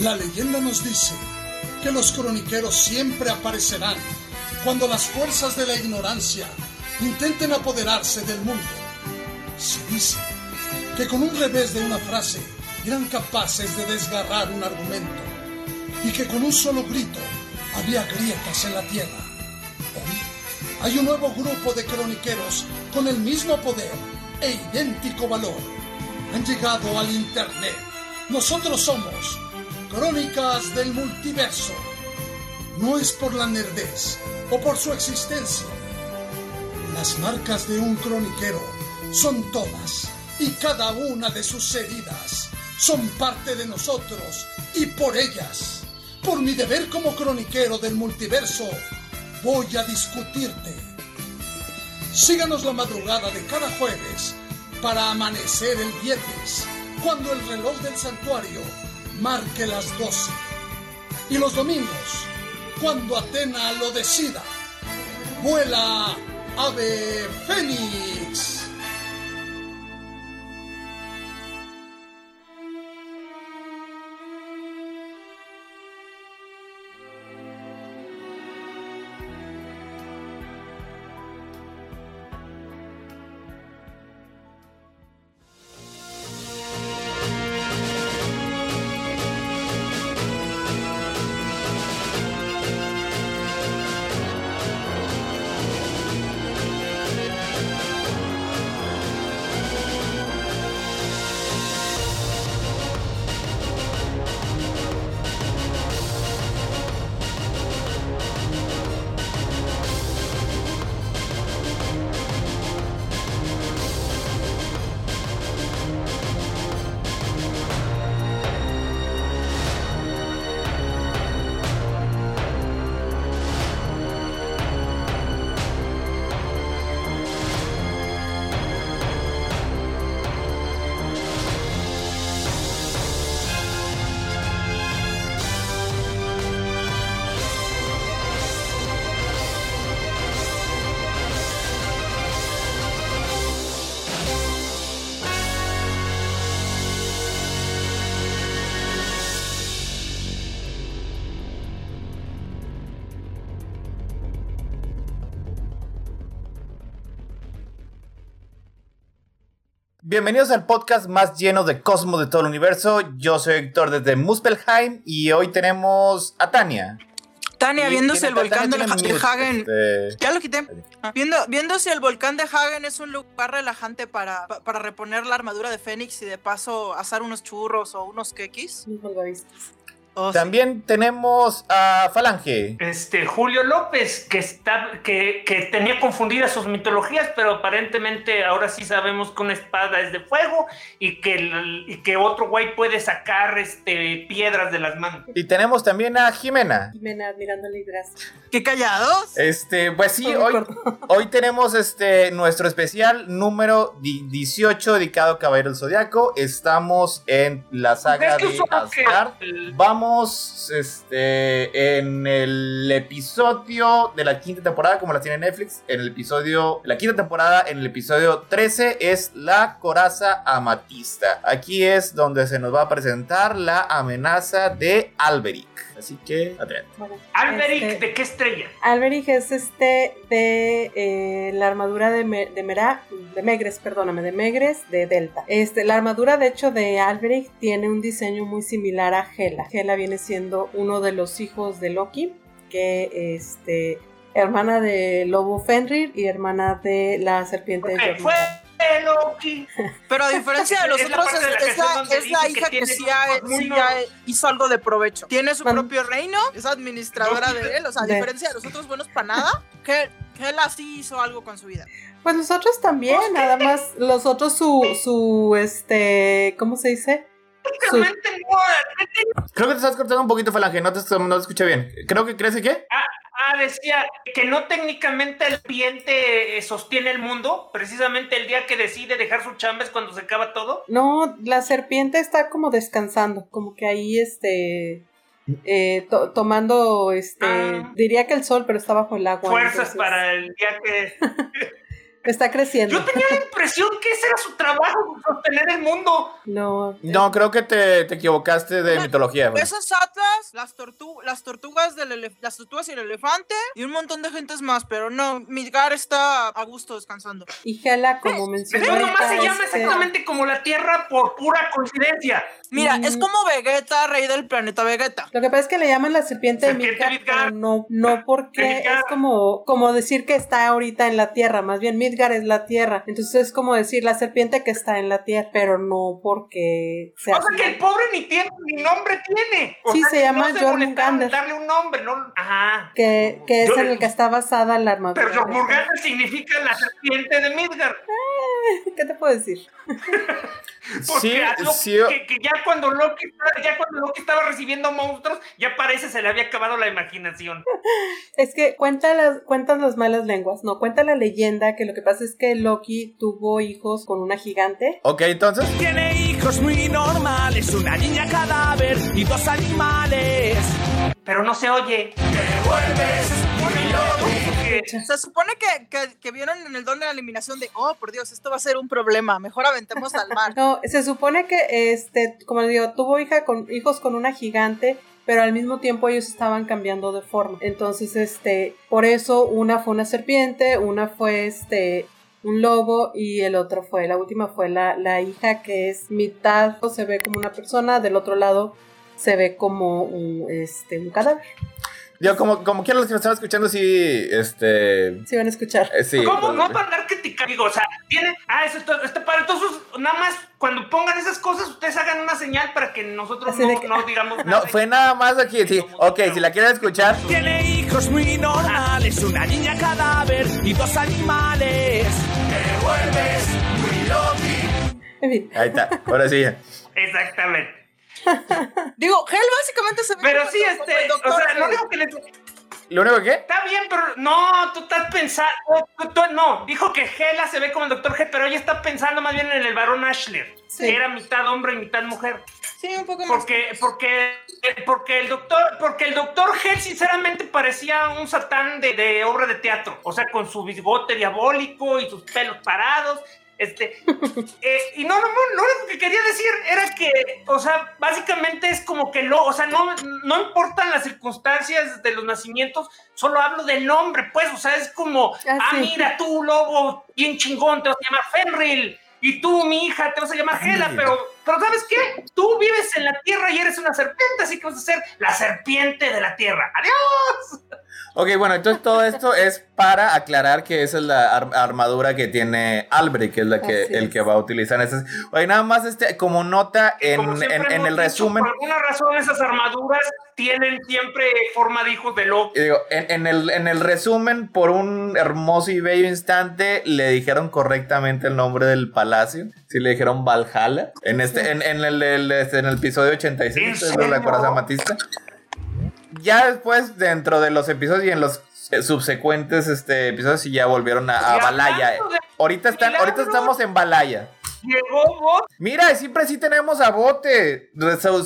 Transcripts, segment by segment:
La leyenda nos dice que los croniqueros siempre aparecerán cuando las fuerzas de la ignorancia intenten apoderarse del mundo. Se dice que con un revés de una frase eran capaces de desgarrar un argumento y que con un solo grito había grietas en la tierra. Hoy hay un nuevo grupo de croniqueros con el mismo poder e idéntico valor. Han llegado al Internet. Nosotros somos Crónicas del Multiverso. No es por la nerdez o por su existencia. Las marcas de un croniquero son todas y cada una de sus heridas son parte de nosotros y por ellas, por mi deber como croniquero del multiverso, voy a discutirte. Síganos la madrugada de cada jueves para amanecer el viernes, cuando el reloj del santuario marque las doce. Y los domingos, cuando Atena lo decida. Vuela, ave fénix. Bienvenidos al podcast más lleno de cosmos de todo el universo. Yo soy Héctor desde Muspelheim y hoy tenemos a Tania. Tania, Y viéndose el volcán de, Hagen. este, Ya lo quité. Viendo, viéndose el volcán de Hagen es un lugar relajante para, pa- para reponer la armadura de Fénix y de paso asar unos churros o unos quequis. Oh, sí. También tenemos a Falange. Este, Julio López, que, está, que, que tenía confundidas sus mitologías, pero aparentemente ahora sí sabemos que una espada es de fuego y que, el- y que otro güey puede sacar este, piedras de las manos. Y tenemos también a Jimena. Jimena admirándole gracias. ¡Qué callados! Este, pues sí, hoy, hoy tenemos este nuestro especial número di- 18 dedicado a Caballero del Zodiaco. Estamos en la saga de Asgard. el- Este, en el episodio de la quinta temporada, como la tiene Netflix. En el episodio, la quinta temporada, en el episodio 13, es la coraza amatista. Aquí es donde se nos va a presentar la amenaza de Alberic. Así que, adelante. Bueno, Alberic, este, ¿de qué estrella? Alberic es este de eh, la armadura de, Me- de Mera, de Megres, perdóname, de Megres de Delta. Este, la armadura de hecho de Alberic tiene un diseño muy similar a Hela. Hela viene siendo uno de los hijos de Loki, que este hermana de Lobo Fenrir y hermana de la serpiente de fue Loki. Pero a diferencia de los otros, la es, es la, es la que hija que, tiene sí, ha- como sí uno- ya hizo algo de provecho. Tiene su Man- propio reino, es administradora de él. O sea, a diferencia de los otros buenos para nada, que, que él así hizo algo con su vida. Pues los otros también, nada más los otros su, su, este, ¿cómo se dice? Su-. Creo que te estás cortando un poquito, Falange. No te, no te escuché bien. Creo que crees que qué? Ah, decía que no técnicamente el cliente eh, sostiene el mundo, precisamente el día que decide dejar su chamba es cuando se acaba todo. No, la serpiente está como descansando, como que ahí, este, eh, to- tomando, este, Ah. diría que el sol, pero está bajo el agua. Fuerzas entonces, para el día que... Está creciendo. Yo tenía la impresión que ese era su trabajo, sostener el mundo. No. No, creo que te, te equivocaste de mitología. güey. Esas atlas, las, tortu las tortugas del las tortugas y el elefante y un montón de gentes más, pero no, Midgar está a gusto descansando. Y Hela, como mencionó Eso nomás se ahorita, llama este, exactamente como la Tierra por pura coincidencia. Mira, Mm. es como Vegeta, rey del planeta Vegeta. Lo que pasa es que le llaman la serpiente de Serpiente Midgard, Midgard. pero no, no porque es como, como decir que está ahorita en la tierra, más bien Midgard es la tierra, entonces es como decir la serpiente que está en la tierra, pero no porque sea O sea que el pobre ni tiene, ni nombre tiene. O Sí, sea, se llama no se darle un nombre, ¿no? Ajá. que, que es Yo- en el que está basada la armadura. Pero Jormungandr significa la serpiente de Midgard. ¿Qué te puedo decir? Porque Sí, sí. que, que ya cuando Loki ya cuando Loki estaba recibiendo monstruos, ya parece se le había acabado la imaginación. Es que cuenta las, cuentan las malas lenguas, no, cuenta la leyenda que lo que pasa es que Loki tuvo hijos con una gigante. Ok, entonces. Tiene hijos muy normales, una niña cadáver y dos animales. Pero no se oye. Porque- Se supone que, que, que vieron en el don de la eliminación de, oh, por Dios, esto va a ser un problema, mejor aventemos al mar. No, se supone que, este, como les digo, tuvo hija con, hijos con una gigante, pero al mismo tiempo ellos estaban cambiando de forma. Entonces, este, por eso una fue una serpiente, una fue, este, un lobo y el otro fue, la última fue la, la hija que es mitad, se ve como una persona, del otro lado se ve como un, este, un cadáver. Yo, como, como quiera, los que me están escuchando, sí. Este. Si van a escuchar. eh, sí. ¿Cómo? No para andar criticando. Digo, o sea, tiene. Ah, eso está, está padre. Entonces, nada más cuando pongan esas cosas, ustedes hagan una señal para que nosotros no, que- no digamos No, nada. fue nada más aquí. Sí. Ok, si la quieren escuchar. Tiene hijos muy normales, una niña cadáver y dos animales. En fin. Ahí está. Ahora sí. Exactamente. Digo, Hell básicamente se ve Pero como sí, este. el O doctor sea, lo Hell. único que les. ¿Lo único que? Está bien, pero no, tú estás pensando. tú- tú- no, dijo que Hela se ve como el Doctor G, pero ella está pensando más bien en el varón Ashler, Sí. que era mitad hombre y mitad mujer. Sí, un poco más. Porque, porque, porque el doctor, porque el doctor G sinceramente parecía un satán de, de obra de teatro. O sea, con su bigote diabólico y sus pelos parados. Este, eh, y no, no, no, lo único que quería decir era que, o sea, básicamente es como que lo, o sea, no, no importan las circunstancias de los nacimientos, solo hablo del nombre, pues, o sea, es como, Ah, ah, sí. mira, tú, lobo, bien chingón, te vas a llamar Fenril, y tú, mi hija, te vas a llamar Hela, Fenrir. pero, pero ¿sabes qué? Tú vives en la tierra y eres una serpiente, así que vas a ser la serpiente de la tierra. ¡Adiós! Ok, bueno, entonces todo esto es para aclarar que esa es la ar- armadura que tiene Albrecht, que es la que Así el que va a utilizar. Esas. Oye, nada más este, como nota en, Como siempre en- en hemos el dicho, resumen. Por alguna razón, esas armaduras tienen siempre forma de hijos de lobo. digo, en, en el, en el resumen, por un hermoso y bello instante, le dijeron correctamente el nombre del palacio. Sí, le dijeron Valhalla. En este, en, en el, el- este, en el episodio 86 ¿En de la coraza matista. Ya después, dentro de los episodios y en los eh, subsecuentes este, episodios, sí ya volvieron a, a Y Valhalla. hablando de Ahorita, están, ahorita estamos en Valhalla. Llegó vos. Mira, siempre sí tenemos a Bote.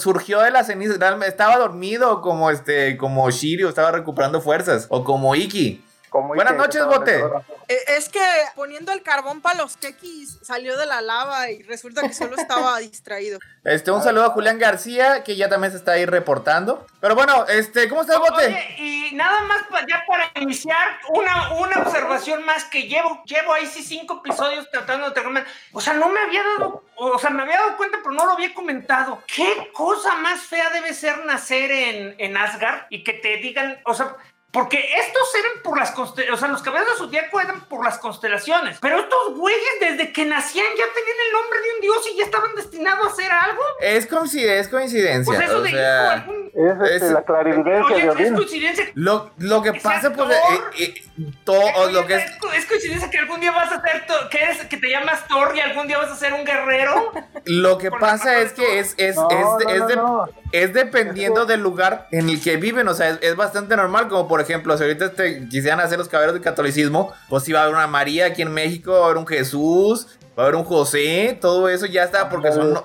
Surgió de cenizas. Realmente Estaba dormido como este, como Shiryu, estaba recuperando fuerzas. O como Iki. Como Buenas noches, Bote. Eh, Es que poniendo el carbón para los kekis salió de la lava y resulta que solo estaba distraído. Este, un saludo a Julián García, que ya también se está ahí reportando. Pero bueno, este, ¿cómo estás, Bote? Oye, y nada más pa- ya para iniciar, una, una observación más que llevo, llevo ahí sí cinco episodios tratando de terminar. O sea, no me había dado, o sea, me había dado cuenta, pero no lo había comentado. ¿Qué cosa más fea debe ser nacer en, en Asgard y que te digan, o sea, porque estos eran por las constelaciones, o sea, los caballeros de Zodíaco eran por las constelaciones, pero estos güeyes desde que nacían ya tenían el nombre de un dios y ya estaban destinados a hacer algo. Es, coincid- es coincidencia. Pues eso o de hijo, sea, algún... Es este, Es- la clarividencia Oye, de es Odín. coincidencia lo, lo que pasa, sea pues, Thor. eh, eh, todo lo que es. es coincidencia que algún día vas a ser to- que eres que te llamas Thor y algún día vas a ser un guerrero. Lo que pasa es que es, es, No, es, no, es no, de- no. es dependiendo del lugar en el que viven. O sea, es, es bastante normal. Como por ejemplo, si ahorita te quisieran hacer los caballeros del catolicismo, pues si va a haber una María aquí en México, va a haber un Jesús. va a haber un José, todo eso ya está, porque son, no-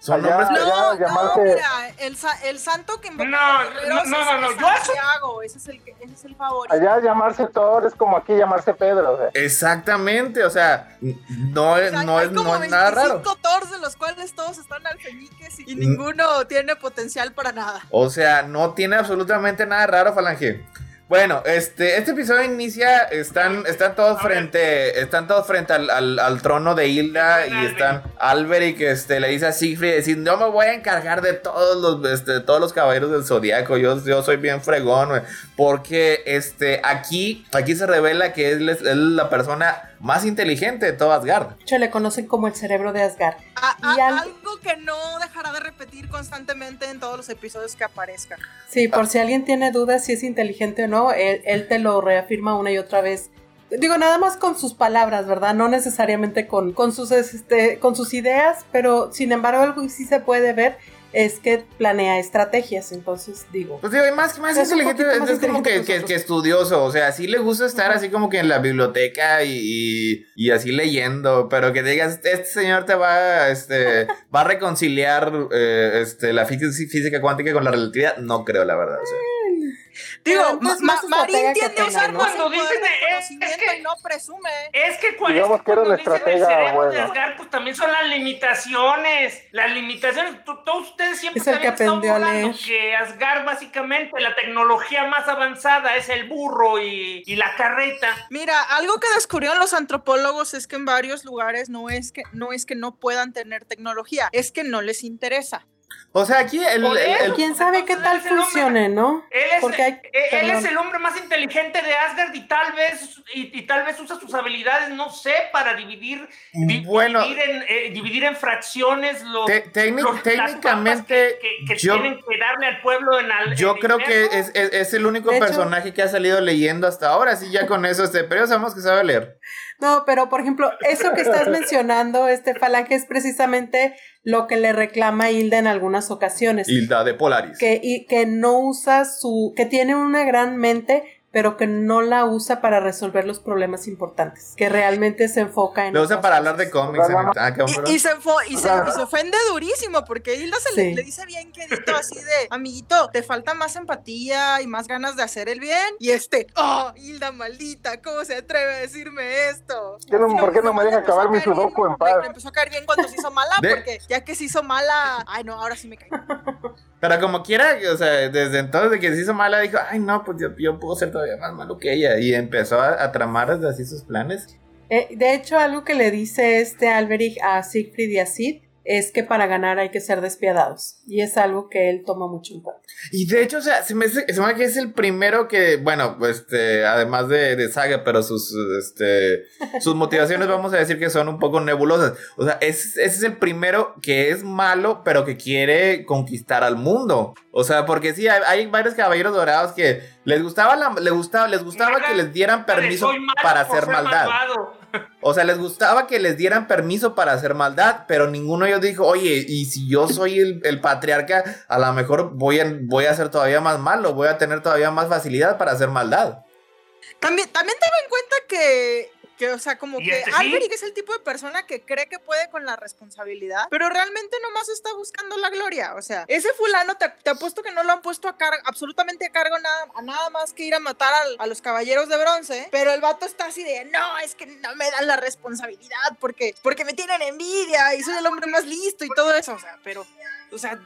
son Allá- nombres- No, allá llamarse- no, mira, el, el santo que No, no, no, es- no, es Santiago, ese es el, que- ese es el favorito. Allá llamarse Thor es como aquí llamarse Pedro. o sea. Exactamente, o sea, no O sea, no es, no es nada raro. 25 Thors de los cuales todos están alfeñiques y, y ninguno tiene potencial para nada. O sea, no tiene absolutamente nada raro, Falange. Bueno, este, este episodio inicia, están, están todos frente, están todos frente al, al- al trono de Hilda y están Alberic, este, le dice a Siegfried, decir, yo me voy a encargar de todos los, este, todos los caballeros del zodiaco, yo, yo soy bien fregón, güey". porque, este, aquí, aquí se revela que es, él es la persona más inteligente de todo Asgard. De hecho, le conocen como el cerebro de Asgard. A- a- Y al- Algo que no dejará de repetir constantemente en todos los episodios que aparezca. Sí, por si alguien tiene dudas si es inteligente o no, él, él te lo reafirma una y otra vez. Digo, nada más con sus palabras, ¿verdad? No necesariamente con, con, sus, este, con sus ideas, pero sin embargo algo sí se puede ver es que planea estrategias. Entonces, digo, Pues digo, y más, más Es inteligente, más es como que, que estudioso, o sea, sí le gusta estar así como que en la biblioteca y, y- y así leyendo, pero que digas, este señor te va, este, va a reconciliar eh, este, la fí- física cuántica con la relatividad, no creo, la verdad. o sea. Digo, Ma- más Ma- Marín tiende a usar Cuando dicen, es conocimiento que- y no presume. Es que, Digamos es que era cuando una dicen el estratega cerebro de buena. Asgard, pues también son las limitaciones. Las limitaciones, tú- todos ustedes siempre Es el que aprendió a burlando leer. que Asgard básicamente la tecnología más avanzada es el burro y, y la carreta. Mira, algo que descubrieron los antropólogos es que en varios lugares no es que no es que no puedan tener tecnología, es que no les interesa. O sea, aquí el, el- el- quién sabe qué tal él es el hombre- funcione, ¿no? Él es, Porque hay- eh, él es el hombre más inteligente de Asgard y tal vez y, y tal vez usa sus habilidades, no sé, para dividir, di- Bueno. dividir, en, eh, dividir en fracciones los, te- los- técnicamente, que, que- que yo, tienen que darle al pueblo en al- yo en creo que es, es- es el único De hecho- personaje que ha salido leyendo hasta ahora, sí, ya con eso, este, pero ya sabemos que sabe leer. No, pero por ejemplo, eso que estás mencionando, este falange, es precisamente lo que le reclama Hilda en algunas ocasiones. Hilda de Polaris. que, y que no usa su, que tiene una gran mente, pero que no la usa para resolver los problemas importantes, que realmente se enfoca en... Lo usa para hablar de cómics. en el- Vamos. ah. Y, y se, y, se, y se ofende durísimo porque Hilda se Sí. le, le dice bien quedito así de, amiguito, te falta más empatía y más ganas de hacer el bien. Y este, oh, Hilda maldita, ¿cómo se atreve a decirme esto? ¿Qué no- ¿Por qué no me deja acabar mi sudoku en paz? Le empezó a caer bien cuando se hizo mala, De- porque ya que se hizo mala, ay no, ahora sí me cae. Pero como quiera, o sea, desde entonces de que se hizo mala, dijo, ay no, pues yo, yo puedo ser todavía más malo que ella. Y empezó a, tramar así sus planes. Eh, de hecho, algo que le dice este Alberich a Siegfried y a Sid es que para ganar hay que ser despiadados. Y es algo que él toma mucho en cuenta. Y de hecho, o sea, se me, hace- se me hace que es el primero que, bueno, este, además de, de Saga, pero sus, este, sus motivaciones vamos a decir que son un poco nebulosas. O sea, es- ese es el primero que es malo, pero que quiere conquistar al mundo. O sea, porque sí, hay, hay varios caballeros dorados que les gustaba, la, les gustaba, les gustaba que les dieran permiso para hacer maldad. malvado. O sea, les gustaba que les dieran permiso para hacer maldad, pero ninguno de ellos dijo, oye, y si yo soy el, el patriarca, a lo mejor voy a, voy a ser todavía más malo, voy a tener todavía más facilidad para hacer maldad. También, también ten en cuenta que, que, o sea, como que este sí. Alberic es el tipo de persona que cree que puede con la responsabilidad, pero realmente nomás está buscando la gloria. O sea, ese fulano te, te apuesto que no lo han puesto a cargo, absolutamente a cargo nada, a nada más que ir a matar al- a los caballeros de bronce, pero el vato está así de, no, es que no me dan la responsabilidad porque, porque me tienen envidia y soy el hombre más listo y todo eso. O sea, pero, o sea...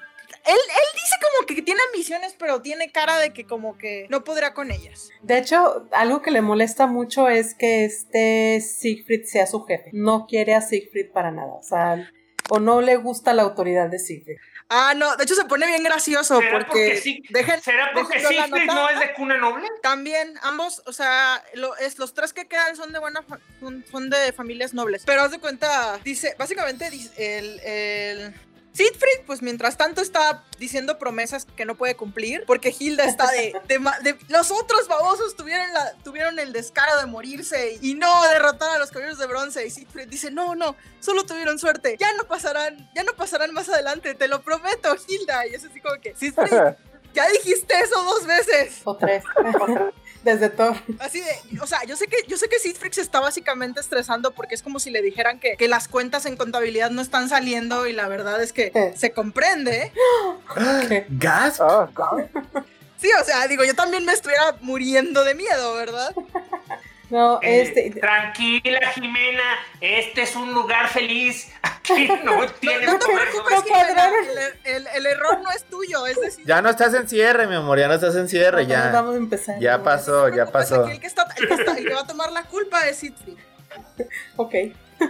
Él, él dice como que tiene ambiciones, pero tiene cara de que como que no podrá con ellas. De hecho, algo que le molesta mucho es que este Siegfried sea su jefe. No quiere a Siegfried para nada. O sea, o no le gusta la autoridad de Siegfried. Ah, no, de hecho se pone bien gracioso ¿Será porque, porque sí- dejen- ¿Será porque déjenlo la Siegfried nota. no es de cuna noble? también ambos, o sea, lo- es, los tres que quedan son de buena son, son de familias nobles. Pero haz de cuenta, dice, básicamente dice, el, el Siegfried, pues mientras tanto está diciendo promesas que no puede cumplir, porque Hilda está de, de de- los otros babosos tuvieron, la, tuvieron el descaro de morirse y, y no derrotar a los caballeros de bronce. Y Siegfried dice, no, no, solo tuvieron suerte, ya no pasarán, ya no pasarán más adelante, te lo prometo, Hilda. Y es así como que, Siegfried, ya dijiste eso dos veces. O tres. Desde Thor. Así de, o sea, yo sé que, yo sé que Citrix está básicamente estresando porque es como si le dijeran que, que las cuentas en contabilidad no están saliendo y la verdad es que Eh. se comprende. ¿Qué? ¿Gas? Ah, Sí, o sea, digo, yo también me estuviera muriendo de miedo, ¿verdad? No, Eh, este. Tranquila, Jimena, este es un lugar feliz. Aquí no tienes No no. Jimena, el, el- el error no es tuyo, es decir, Ya no estás en cierre, mi amor, ya no estás en cierre, ya. Vamos a empezar. Ya ¿no? pasó, ya pues pasó. aquí el que, está, el, que está- el que va a tomar la culpa es Citrix. Ok.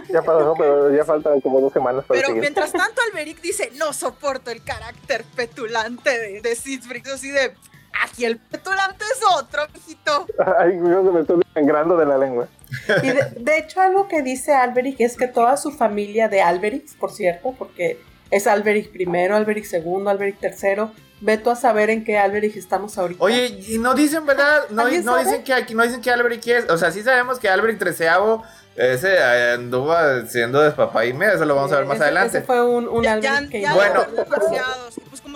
ya pasó, pero ya faltan como dos semanas para Pero seguir. mientras tanto, Alberic dice: No soporto el carácter petulante de, de Citrix. Así de. Aquí el petulante es otro, mijito. Ay, yo me estoy sangrando de la lengua. Y de, de hecho, algo que dice Alberic es que toda su familia de Alberic, por cierto, porque es Alberic primero, Alberic segundo, Alberic tercero. Veto a saber en qué Alberic estamos ahorita. Oye, y no dicen, ¿verdad? No, dicen que aquí, no dicen que Alberic es. O sea, sí sabemos que Alberic treceavo ese eh, anduvo siendo despapá y medio, eso lo vamos a ver más Ese- adelante. Ese fue un, un Ya, Alberic ya, que ya Bueno.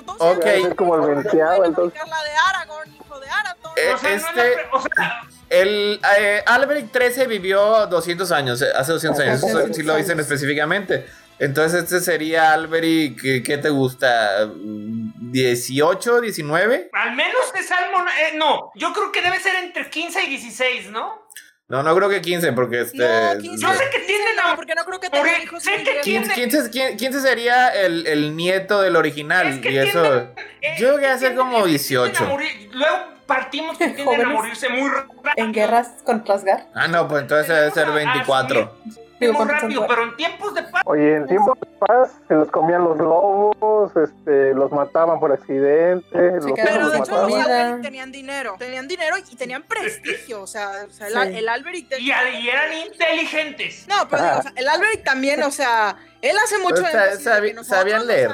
Todos Ok. Es como el venteado, entonces. la de Aragorn, hijo de Arathorn. Eh, O sea, no es la este- pre- o sea, El eh, Alberic 13 vivió 200 años, eh, hace 200 años, 200 sí lo dicen años. específicamente. Entonces este sería Alberic, ¿qué, te gusta? ¿18, 19? al menos de Salmon, eh, no, yo creo que debe ser entre 15 y 16, ¿no? No, no creo que 15, porque este... No, 15. Yo sé que tienen No, porque no creo que Porque tenga hijos. sé que viejos. 15, 15, 15, 15 sería el, el nieto del original. Es que y eso... tienden- eh, Yo creo que tienden- como es que 18. tienden a morir. Luego partimos que tienden a morirse muy rápido. en guerras con Trasgar. Ah, no, pues entonces debe ser 24. Digo, muy ¿cuántos son rápido, pero en tiempos de paz. Oye, en tiempos de paz se los comían los lobos, este, los mataban por accidente, los Pero los de hecho los. Alberic tenían dinero. Tenían dinero y tenían prestigio. O sea, o sea, el, Sí. el Alberic. Y, y eran inteligentes. No, pero digo, o sea, el Alberic también, o sea, él hace mucho Pero sa- énfasis de sabi- que nosotros, sabían leer,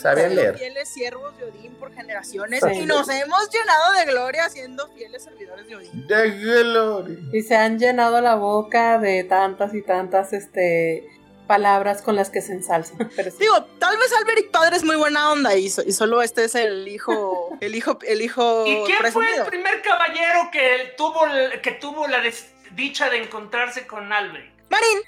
sabían leer. fieles siervos de Odín por generaciones Sí. y nos hemos llenado de gloria siendo fieles servidores de Odín. De gloria. Y se han llenado la boca de tantas y tantas este palabras con las que se ensalzan. Pero sí. Digo, tal vez Alberic padre es muy buena onda y, so- y solo este es el hijo, el hijo, el hijo ¿Y quién fue el primer caballero que tuvo, que tuvo la desdicha de encontrarse con Alberic? Marín,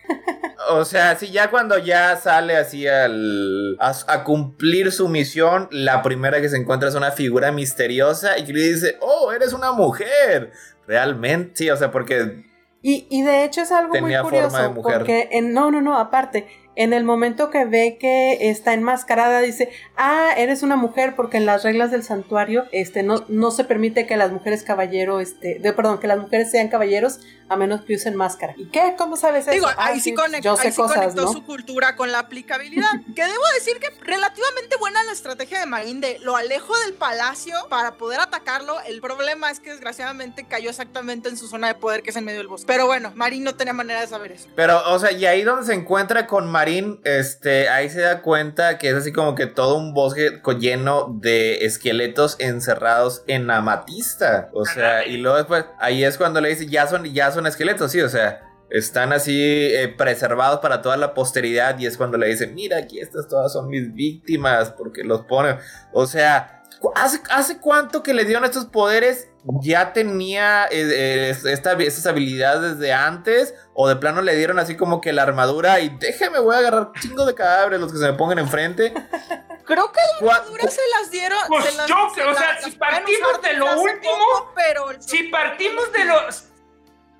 O sea, si ya cuando ya sale así al, a, a cumplir su misión, la primera que se encuentra es una figura misteriosa y que le dice, oh, eres una mujer. Realmente, sí, o sea, porque Y, y de hecho es algo Tenía muy forma curioso de mujer. porque en, no, no, no, aparte, en el momento que ve que está enmascarada dice, ah, eres una mujer porque en las reglas del santuario este no, no se permite que las mujeres caballero, este, de, perdón, que las mujeres sean caballeros a menos que usen máscara. ¿Y qué? ¿Cómo sabes eso? Digo, Ah, ahí sí, conect- yo sé ahí sí cosas, conectó ¿no? su cultura con la aplicabilidad. que debo decir que relativamente buena la estrategia de Marín de lo alejo del palacio para poder atacarlo. El problema es que desgraciadamente cayó exactamente en su zona de poder, que es en medio del bosque. Pero bueno, Marín no tenía manera de saber eso. Pero, o sea, y ahí donde se encuentra con Marín, este, ahí se da cuenta que es así como que todo un bosque lleno de esqueletos encerrados en amatista. O sea, y luego después, ahí es cuando le dice, ya son, ya son esqueletos, sí, o sea, están así eh, preservados para toda la posteridad. Y es cuando le dice, mira, aquí estas todas son mis víctimas, porque los pone. O sea, ¿hace, hace cuánto que le dieron estos poderes? ¿Ya tenía eh, eh, esta- estas habilidades desde antes? ¿O de plano le dieron así como que la armadura y déjeme, voy a agarrar chingo de cadáveres los que se me pongan enfrente? Creo que ¿Cuá- las armaduras se las dieron. Pues se las- yo se o sea, si partimos de lo último, pero Si partimos de los...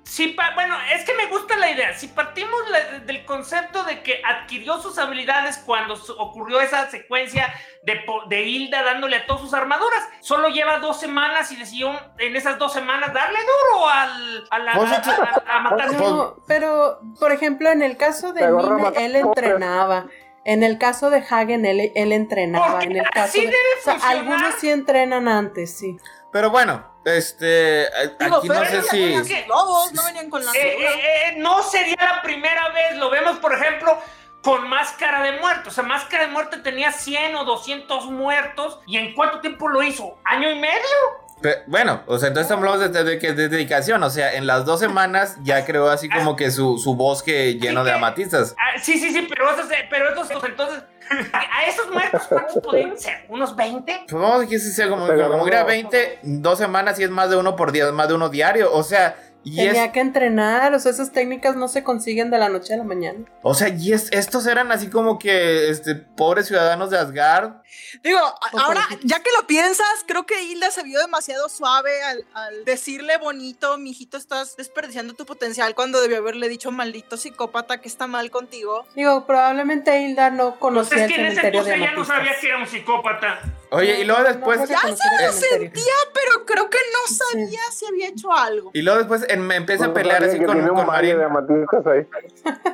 Si pa- bueno, es que me gusta la idea. Si partimos la- del concepto de que adquirió sus habilidades cuando su- ocurrió esa secuencia de, de Hilda dándole a todas sus armaduras, solo lleva dos semanas y decidió en esas dos semanas darle duro al, a, la- Pues, a- a- a matar No, pero, por ejemplo, en el caso de matando él entrenaba. En el caso de Hagen, él, él entrenaba. Porque En el caso así de, debe o sea, funcionar. algunos sí entrenan antes, sí. Pero bueno, este, Digo, aquí no sé si... venían sus lobos, no venían con la Eh, eh, eh, no sería la primera vez, lo vemos por ejemplo con Máscara de Muerto, o sea, Máscara de Muerte tenía 100 o 200 muertos y en cuánto tiempo lo hizo, año y medio. Bueno, o sea, entonces hablamos de, de, de- de dedicación, o sea, en las dos semanas ya creó así como que su, su bosque lleno de amatistas. Ah, sí, sí, sí, pero esos, pero esos, entonces, A esos muertos, ¿cuántos podrían ser? ¿Unos 20? Pues vamos a decir si sea como, como que era 20, dos semanas y es más de uno por día, más de uno diario. O sea, y Tenía es, que entrenar, o sea, esas técnicas no se consiguen de la noche a la mañana. o sea, y es, estos eran así como que, este, pobres ciudadanos de Asgard. Digo, ahora, ya que lo piensas, creo que Hilda se vio demasiado suave al, al decirle bonito, mijito, estás desperdiciando tu potencial cuando debió haberle dicho maldito psicópata que está mal contigo. Digo, probablemente Hilda no Pues conocía es el que en ese cementerio de entonces ya no sabía que era un psicópata. Oye, y luego después, no, Ya se lo sentía, pero creo que no sabía si había hecho algo. y luego después en- me empieza a No pelear así con, con Marín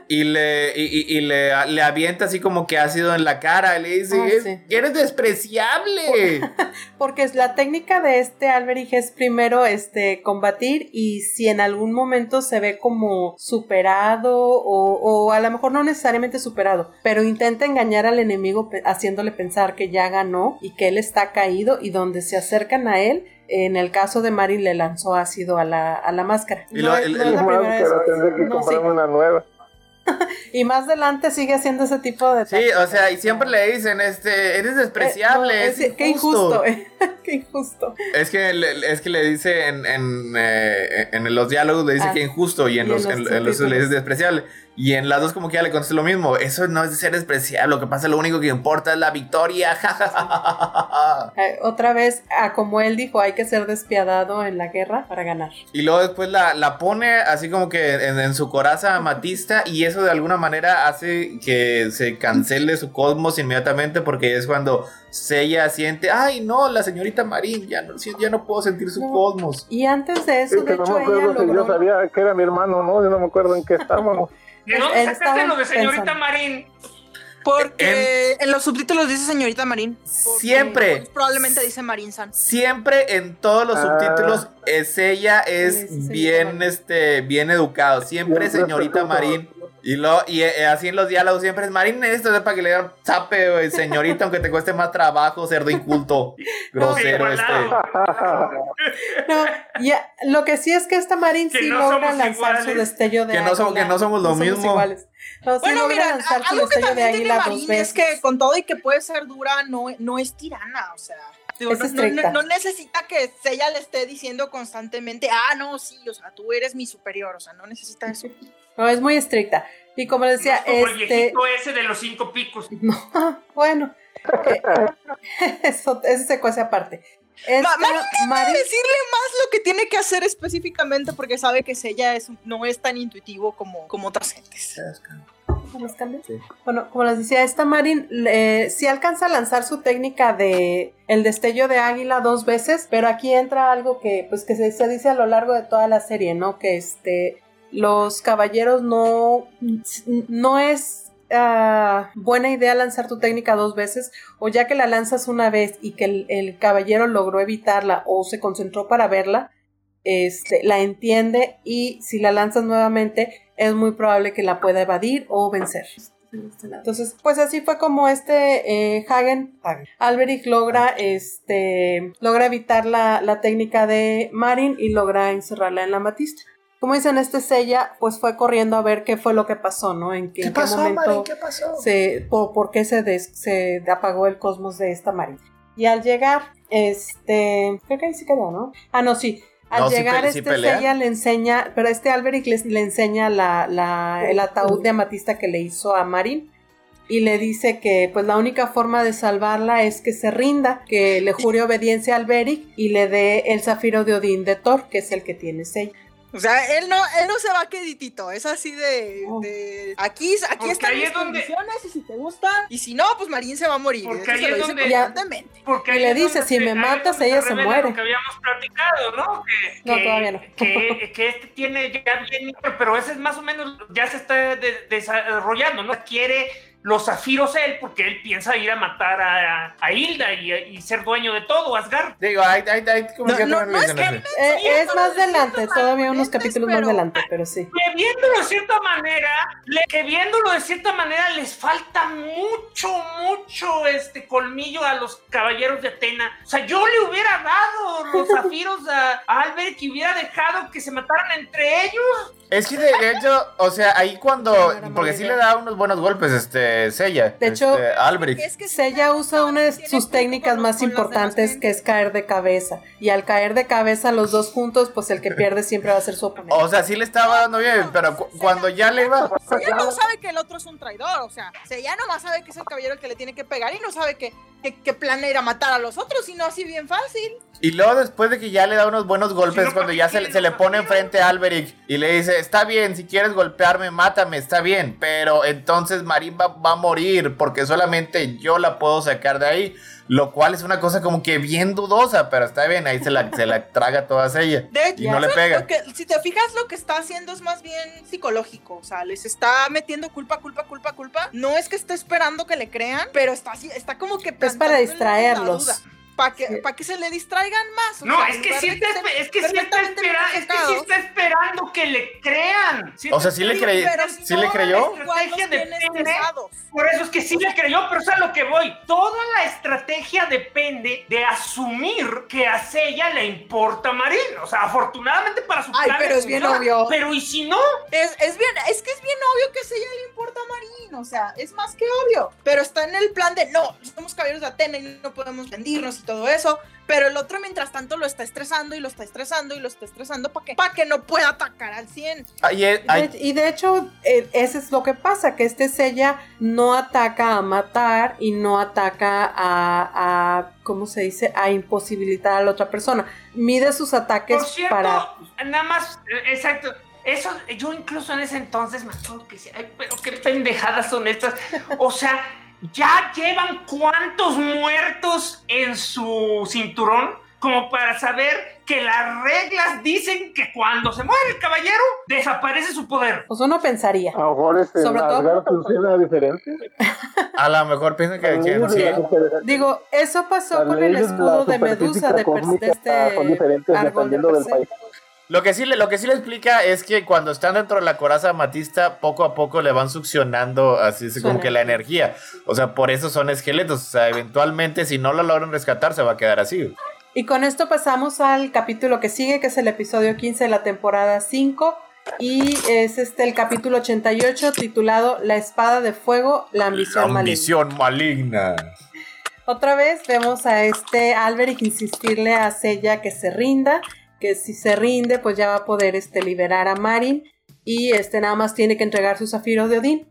y le, y, y- y le, le avienta así como que ácido en la cara. Y le dice, Ah, "Es- sí. eres despreciable. Porque es- la técnica de este Alberich es primero este combatir y si en algún momento se ve como superado o, o a lo mejor no necesariamente superado, pero intenta engañar al enemigo haciéndole pensar que ya ganó y que él está caído y donde se acercan a él, en el caso de Marin le lanzó ácido a la, a la máscara. Y No lo- es- el- no es el- la Más, primera vez. pero tendré que No, sí. una nueva. Y más adelante sigue haciendo ese tipo de Sí, o sea, y siempre le dicen, este, eres despreciable. Eh, no, es es- qué injusto, eh, qué injusto. Es que le, es que le dice en, en, eh, en los diálogos le dice Ah, que injusto y en y en los, los en, en los le dice despreciable. Y en las dos como que ya le contesta lo mismo. Eso no es de ser despreciable. Lo que pasa, lo único que importa es la victoria. Eh, otra vez, ah, como él dijo, hay que ser despiadado en la guerra para ganar. y luego después la, la pone así como que en, en su coraza amatista y eso de alguna manera hace que se cancele su cosmos inmediatamente porque es cuando Sella siente, ay no, la señorita Marín, ya no, ya no puedo sentir su No. cosmos. Y antes de Sí, eso, de que no hecho, me ella acuerdo si yo sabía que era mi hermano, ¿no? Yo no me acuerdo en qué estábamos. ¿De dónde sacaste lo de señorita pensando. Marín? Porque en, los subtítulos dice señorita Marín. Siempre. pues, probablemente dice Marín San. Siempre en todos los Ah. subtítulos es ella es Sí, bien Marín. este bien educado, siempre señorita. Marín. Y lo y eh, así en los diálogos siempre es Marín esto es para que le den zape, señorita, aunque te cueste más trabajo, cerdo inculto, grosero este. No, ya, lo que sí es que esta Marín Que sí no logra lanzar su destello de Que no somos- que no somos lo mismo. iguales. No, Bueno, mira, lanzar algo que de también tiene Marín es que con todo y que puede ser dura, no, no es tirana, o sea. digo, Es no, no- no necesita que ella le esté diciendo constantemente, ah, no, sí, o sea, tú eres mi superior, o sea, no necesita eso. No, es muy estricta. Y como decía, No es como el este. viejito ese de los cinco picos. No, bueno. eh, eso, eso se cuece aparte. Marín Para Marín- decirle más lo que tiene que hacer específicamente porque sabe que ella es, no es tan intuitivo como, como otras gentes. ¿Cómo les cambia? Bueno, como les decía, esta Marin eh, sí alcanza a lanzar su técnica de el destello de águila dos veces, pero aquí entra algo que pues que se, se dice a lo largo de toda la serie, ¿no? Que este los caballeros no no es ah, buena idea lanzar tu técnica dos veces o ya que la lanzas una vez y que el, el caballero logró evitarla o se concentró para verla, este, la entiende y si la lanzas nuevamente es muy probable que la pueda evadir o vencer. Entonces, pues así fue como este eh, Hagen, Hagen, Alberich logra, este, logra evitar la, la técnica de Marin y logra encerrarla en la matista. Como dicen, este Sella, pues fue corriendo a ver qué fue lo que pasó, ¿no? En, qué- en qué momento pasó? se, por, por qué se, des- se apagó el cosmos de esta Marin. Y al llegar, este, creo que ahí sí quedó, ¿no? Ah, no, sí. Al No, llegar, este. Sella le enseña, pero este Alberic le, le enseña la, la- el ataúd de amatista que le hizo a Marin y le dice que pues la única forma de salvarla es que se rinda, que le jure obediencia a Alberic y le dé el zafiro de Odín de Thor, que es el que tiene Sella. O sea, él no, él no se va queditito, es así de, de aquí, aquí Porque están mis es donde- y si te gusta, y si no, pues Marín se va a morir. Porque ahí es donde- constantemente. Porque Y le dice, donde si me matas, ella se muere. Lo que habíamos platicado, ¿no? Que, No, que- todavía no. Que, que este tiene ya bien, pero ese es más o menos, ya se está de- desarrollando, ¿no? Quiere los zafiros él porque él piensa ir a matar a, a Hilda y, y ser dueño de todo, Asgard. Digo, hay, hay, hay como No, que no, no es que-. Eh, es más adelante, todavía unos capítulos más adelante, pero sí. Que viéndolo de cierta manera, le- que viéndolo de cierta manera les falta mucho, mucho este colmillo a los caballeros de Atena. O sea, yo le hubiera dado los zafiros a, a Albert que hubiera dejado que se mataran entre ellos. Es que de, de hecho, o sea, ahí cuando. Porque sí le da unos buenos golpes, este, Sella. De hecho, este, Albrecht. Es que Sella usa una de sus técnicas más importantes que es caer de cabeza. Y al caer de cabeza los dos juntos, pues el que pierde siempre va a ser su oponente. O sea, sí le estaba dando bien, pero cu- cuando ya le va. Ella no sabe que el otro es un traidor, o sea, o sea, ella nomás sabe que es el caballero el que le tiene que pegar y no sabe que, que, que planea ir a matar a los otros, sino así bien fácil. Y luego después de que ya le da unos buenos golpes, Sí, cuando ya se, le- se le pone enfrente a Alberic y le dice, está bien, si quieres golpearme, mátame, está bien, pero entonces Marín va, va a morir porque solamente yo la puedo sacar de ahí, lo cual es una cosa como que bien dudosa, pero está bien, ahí se la, se la traga todas ella. De hecho, Y no le pega. que- si te fijas, lo que está haciendo es más bien psicológico, o sea, les está metiendo culpa, culpa, culpa, culpa. No es que esté esperando que le crean, pero está, así- está como que... Es para distraerlos. Para que, Sí. pa' que se le distraigan más. o No, sea, es que sí está, es que sí está perfectamente esperando, es que sí está esperando que le crean. Sí O sea, sí le crey- Pero ¿sí le creyó? Estrategia depende. Por eso es que sí le creyó, pero es a lo que voy. Toda la estrategia depende de asumir que a Sella le importa Marín. O sea, afortunadamente para su Ay, plan pero es bien funciona. obvio. Pero ¿y si no? Es, es bien, es que es bien obvio que a ella le importa Marín, o sea, es más que obvio. Pero está en el plan de no, somos caballeros de Atena y no podemos rendirnos todo eso. Pero el otro, mientras tanto, lo está estresando y lo está estresando y lo está estresando para que, pa' que no pueda atacar al 100. Ahí es- ahí- De- y de hecho, eh, eso es lo que pasa, que este Sella no ataca a matar y no ataca a, a, ¿cómo se dice? A imposibilitar a la otra persona. Mide sus ataques Por cierto, para... nada más, eh, exacto. Eso, yo incluso en ese entonces me acuerdo que decía, ay, pero qué pendejadas son estas. O sea, ya llevan cuántos muertos en su cinturón como para saber que las reglas dicen que cuando se muere el caballero desaparece su poder. Pues uno pensaría. A lo mejor este, Sobre todo por- funciona diferente. a lo mejor piensan que, que Las sí. Digo, eso pasó las con el escudo de Medusa de, Pers- de este diferentes árbol de dependiendo del país. Lo que, sí, le- lo que sí le explica es que cuando están dentro de la coraza amatista, poco a poco le van succionando así como que la energía. O sea, por eso son esqueletos. O sea, eventualmente, si no lo logran rescatar, se va a quedar así. Y con esto pasamos al capítulo que sigue, que es el episodio 15 de la temporada 5. Y es este el capítulo 88 titulado La espada de fuego, la ambición maligna. Ambición maligna. Otra vez vemos a este Alberic insistirle a Sella que se rinda, que si se rinde pues ya va a poder este, liberar a Marin y este nada más tiene que entregar su zafiro de Odín.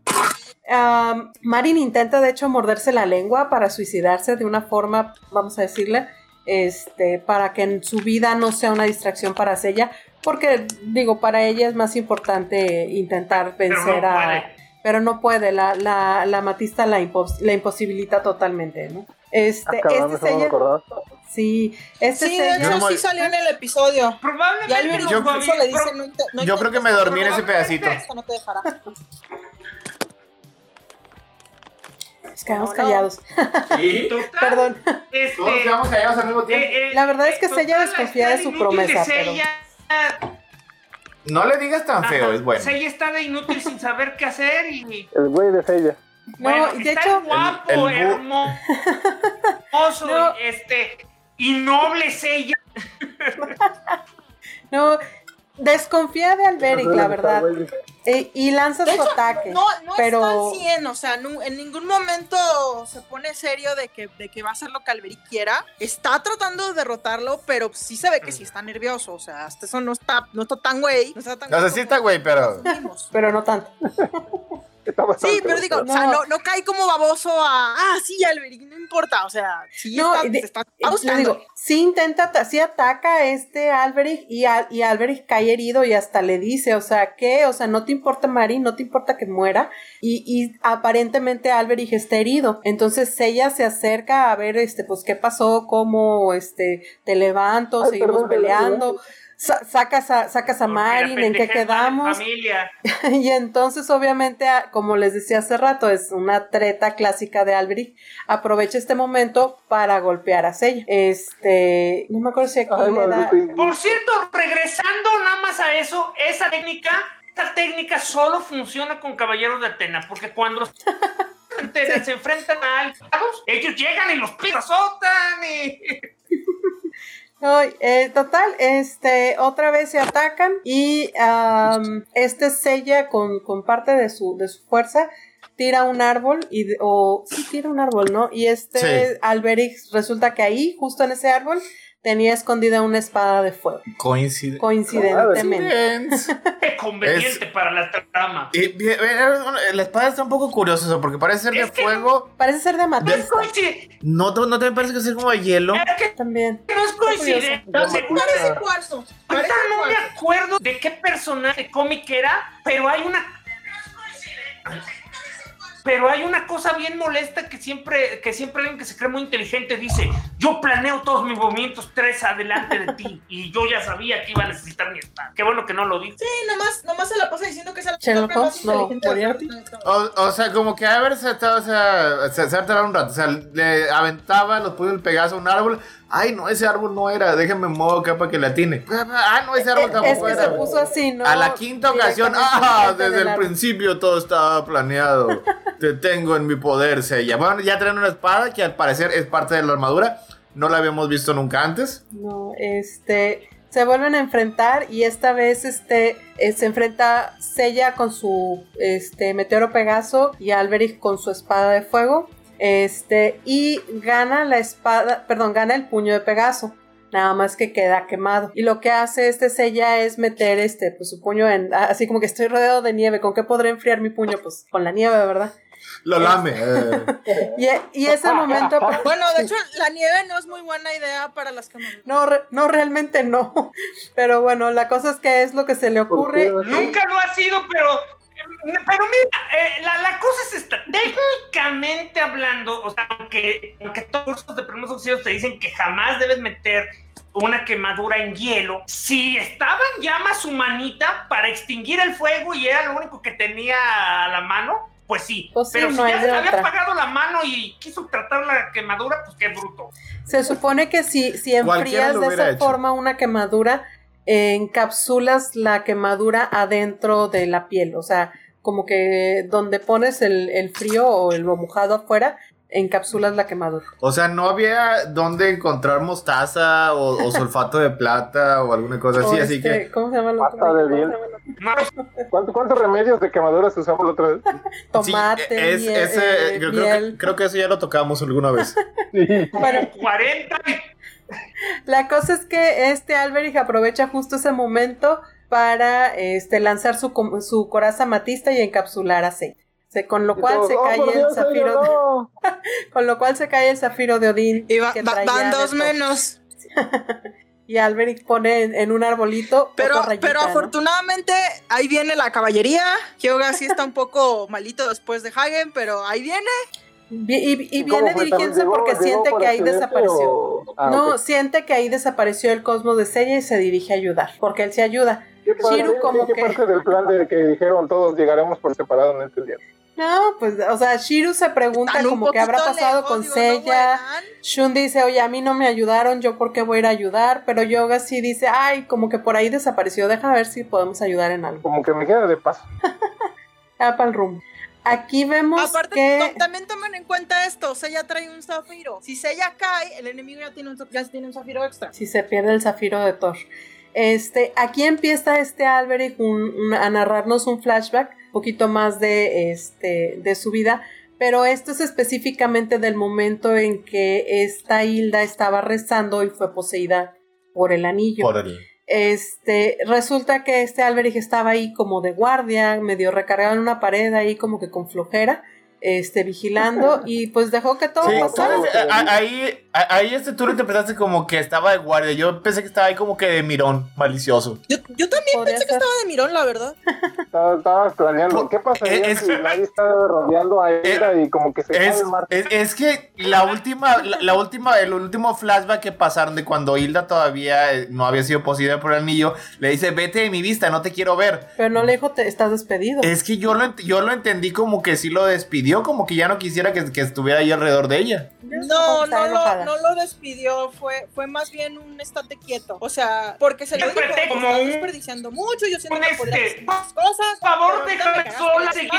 Am, Marin intenta de hecho morderse la lengua para suicidarse de una forma, vamos a decirle, este, para que en su vida no sea una distracción para Sella, porque digo, para ella es más importante intentar Pero vencer no a, puede. pero no puede, la, la, la matista la, impos- la imposibilita totalmente, ¿no? Este, Acabamos este. Sí, este Sí, de hecho sí salió en el episodio. Probablemente Yo- le dice, no, no Yo creo que me dormí en ese pedacito. Esto no te dejará. nos quedamos callados. Sí. Total, Perdón. este, Todos quedamos callados al mismo tiempo. eh, eh, La verdad es que total, Sella desconfía de su promesa, pero- Sella. No le digas tan feo, Ajá, es bueno. Sella está de inútil sin saber qué hacer y El güey de Sella. No, bueno, de está hecho, guapo, El- el hermoso, No. este y noble Sella. no, desconfía de Alberic, la verdad, Eh, y lanza De su hecho, ataque. No, no Pero- está al 100, o sea, nu- en ningún momento se pone serio de que, de que va a hacer lo que Alberic quiera. Está tratando de derrotarlo, pero sí se ve que sí está nervioso, o sea, hasta eso no está, no está tan güey. No está tan No sé si está güey, pero. Pero no tanto. Sí, pero digo, bueno. o sea, No. no, no cae como baboso a, ah, sí, Alberic, no importa, o sea, sí No, está, de- se está Eh, digo, sí intenta, sí ataca a este Alberic y, Al- y Alberic cae herido y hasta le dice, o sea, ¿qué? O sea, no te importa Marin, no te importa que muera. Y, y aparentemente Alberic está herido. Entonces ella se acerca a ver, este, pues, qué pasó, cómo, este, te levanto, Ay, seguimos perdón, peleando. Sa- sacas a, sacas a Marin, ¿en qué quedamos? Familia. y entonces, obviamente, como les decía hace rato, es una treta clásica de Alberic. Aprovecha este momento para golpear a Sella. Este, no me acuerdo si aquí Ay, le da. Por cierto, regresando nada más a eso, esa técnica, esa técnica solo funciona con caballeros de Atena, porque cuando los Atenas se enfrentan a aliados, ellos llegan y los pisotan y eh, total, este, otra vez se atacan y am, este sella con, con parte de su, de su fuerza tira un árbol y de- o sí tira un árbol, ¿no? Y este Sí. Alberich resulta que ahí, justo en ese árbol, tenía escondida una espada de fuego, Coincide. coincidentemente. Qué conveniente para la trama. Y, bien, eh, la espada está un poco curiosa, porque parece ser de Es fuego. Parece ser de No es amatista. No, no, no te parece que sea como de hielo. Es que también. no es coincidencia. Seguro Parece cuarzo. Parece Ahorita no me acuerdo de qué personaje cómic era, pero hay una. Pero hay una cosa bien molesta que siempre, que siempre alguien que se cree muy inteligente dice: Yo planeo todos mis movimientos tres adelante de ti. Y yo ya sabía que iba a necesitar mi espada. Qué bueno que no lo dijo. Sí, nomás, nomás se la pasa diciendo que es el Sherlock más no. O, o sea, como que haberse estado, o sea, se, se ha tardado un rato. O sea, le aventaba los puños del Pegaso a un árbol. Ay, no, ese árbol no era. Déjenme modo acá para que la atine. Ah, no, ese árbol tampoco es que era. se puso así, ¿no? A la quinta ocasión, ah, desde el principio todo estaba planeado. Te tengo en mi poder, Sella. Bueno, ya traen una espada que al parecer es parte de la armadura. No la habíamos visto nunca antes. No, este se vuelven a enfrentar y esta vez este eh, se enfrenta Sella con su este meteoro Pegaso y Alberich con su espada de fuego. Este y gana la espada, perdón, gana el puño de Pegaso. Nada más que queda quemado. Y lo que hace este Sella es meter este, pues su puño en. Así como que estoy rodeado de nieve. ¿Con qué podré enfriar mi puño? Pues con la nieve, ¿verdad? Lo lame. eh. Y, y ese momento. Bueno, de hecho, la nieve no es muy buena idea para las cámaras. No, re- no, realmente no. Pero bueno, la cosa es que es lo que se le ocurre. Nunca lo ha sido, pero. Pero mira, eh, la, la cosa es esta. Técnicamente hablando, o sea, aunque, aunque todos los cursos de primeros auxilios te dicen que jamás debes meter una quemadura en hielo, si estaba en llamas su manita para extinguir el fuego y era lo único que tenía a la mano, pues sí. Pues sí, pero no si ya se le había apagado la mano y quiso tratar la quemadura, pues qué bruto. Se supone que si, si enfrías de esa hecho. forma una quemadura, eh, encapsulas la quemadura adentro de la piel. O sea, como que donde pones el, el frío o el mojado afuera, encapsulas la quemadura. O sea, no había dónde encontrar mostaza o, o sulfato de plata o alguna cosa así, así este, que. ¿Cómo se llama? Pasta de ¿Cómo se bien. llama el otro? No, ¿Cuánto- ¿Cuántos remedios de quemaduras usamos la otra vez? Tomate, Sí, es- miel, ese- eh, creo, creo miel. que, creo que eso ya lo tocamos alguna vez. Sí. Bueno, 40 y La cosa es que este Alberich aprovecha justo ese momento para este, lanzar su, com- su coraza matista y encapsular a Sei. Se- con lo cual se "Oh, cae el Dios, zafiro de- no". con lo cual se cae el zafiro de Odín Y va- que va- traía van dos menos. y Alberich pone en, en un arbolito Pero, rayita, pero ¿no? afortunadamente ahí viene la caballería. Hyoga sí está un poco malito después de Hagen, pero ahí viene. Y, y ¿Cómo viene dirigiéndose ¿Llegó- porque llegó siente por que ahí desapareció o- Ah, no siente que ahí desapareció el cosmos de Sella y se dirige a ayudar porque él se ayuda ¿Qué parte, Shiru como qué que- parte del plan de que dijeron todos llegaremos por separado no entendieron? no pues o sea Shiru se pregunta como que habrá pasado lejos, con digo, no Sella. Shun dice, oye, a mí no me ayudaron, yo por qué voy a ir a ayudar, pero Yoga sí dice, ay, como que por ahí desapareció, deja ver si podemos ayudar en algo. Como que me queda de paso. Para el rumbo. Aquí vemos Aparte, que... to- también tomen en cuenta esto, Sella trae un zafiro. Si Sella cae, el enemigo ya tiene un, ya tiene un zafiro extra. Si se pierde el zafiro de Thor. Este, aquí empieza este Alberich un- un- a narrarnos un flashback, un poquito más de, este, de su vida, pero esto es específicamente del momento en que esta Hilda estaba rezando y fue poseída por el anillo. Por el. Este, resulta que este Alberich estaba ahí como de guardia, medio recargado en una pared ahí como que con flojera, este, vigilando y pues dejó que todo Sí, pasara. ahí, ahí este tú lo interpretaste como que estaba de guardia. Yo pensé que estaba ahí como que de mirón, malicioso. Yo, yo también pensé que estaba de mirón, la verdad. Estaba- Estabas planeando. ¿Qué pasaría Es- si nadie está rodeando a ella y como que se cae Es, el mar? es, es que la última, la, la última, el último flashback que pasaron de cuando Hilda todavía eh, no había sido poseída por el anillo, le dice, vete de mi vista, no te quiero ver. Pero no le dijo, te estás despedido. Es que yo lo, yo lo entendí como que sí lo despidió, como que ya no quisiera que, que estuviera ahí alrededor de ella. No, no lo, no lo despidió, fue, fue más bien un estate quieto. O sea, porque se lo dijo, como "Estás un- desperdiciando mucho, yo siento que podría este, hacer más cosas. Por favor, déjame sola seguir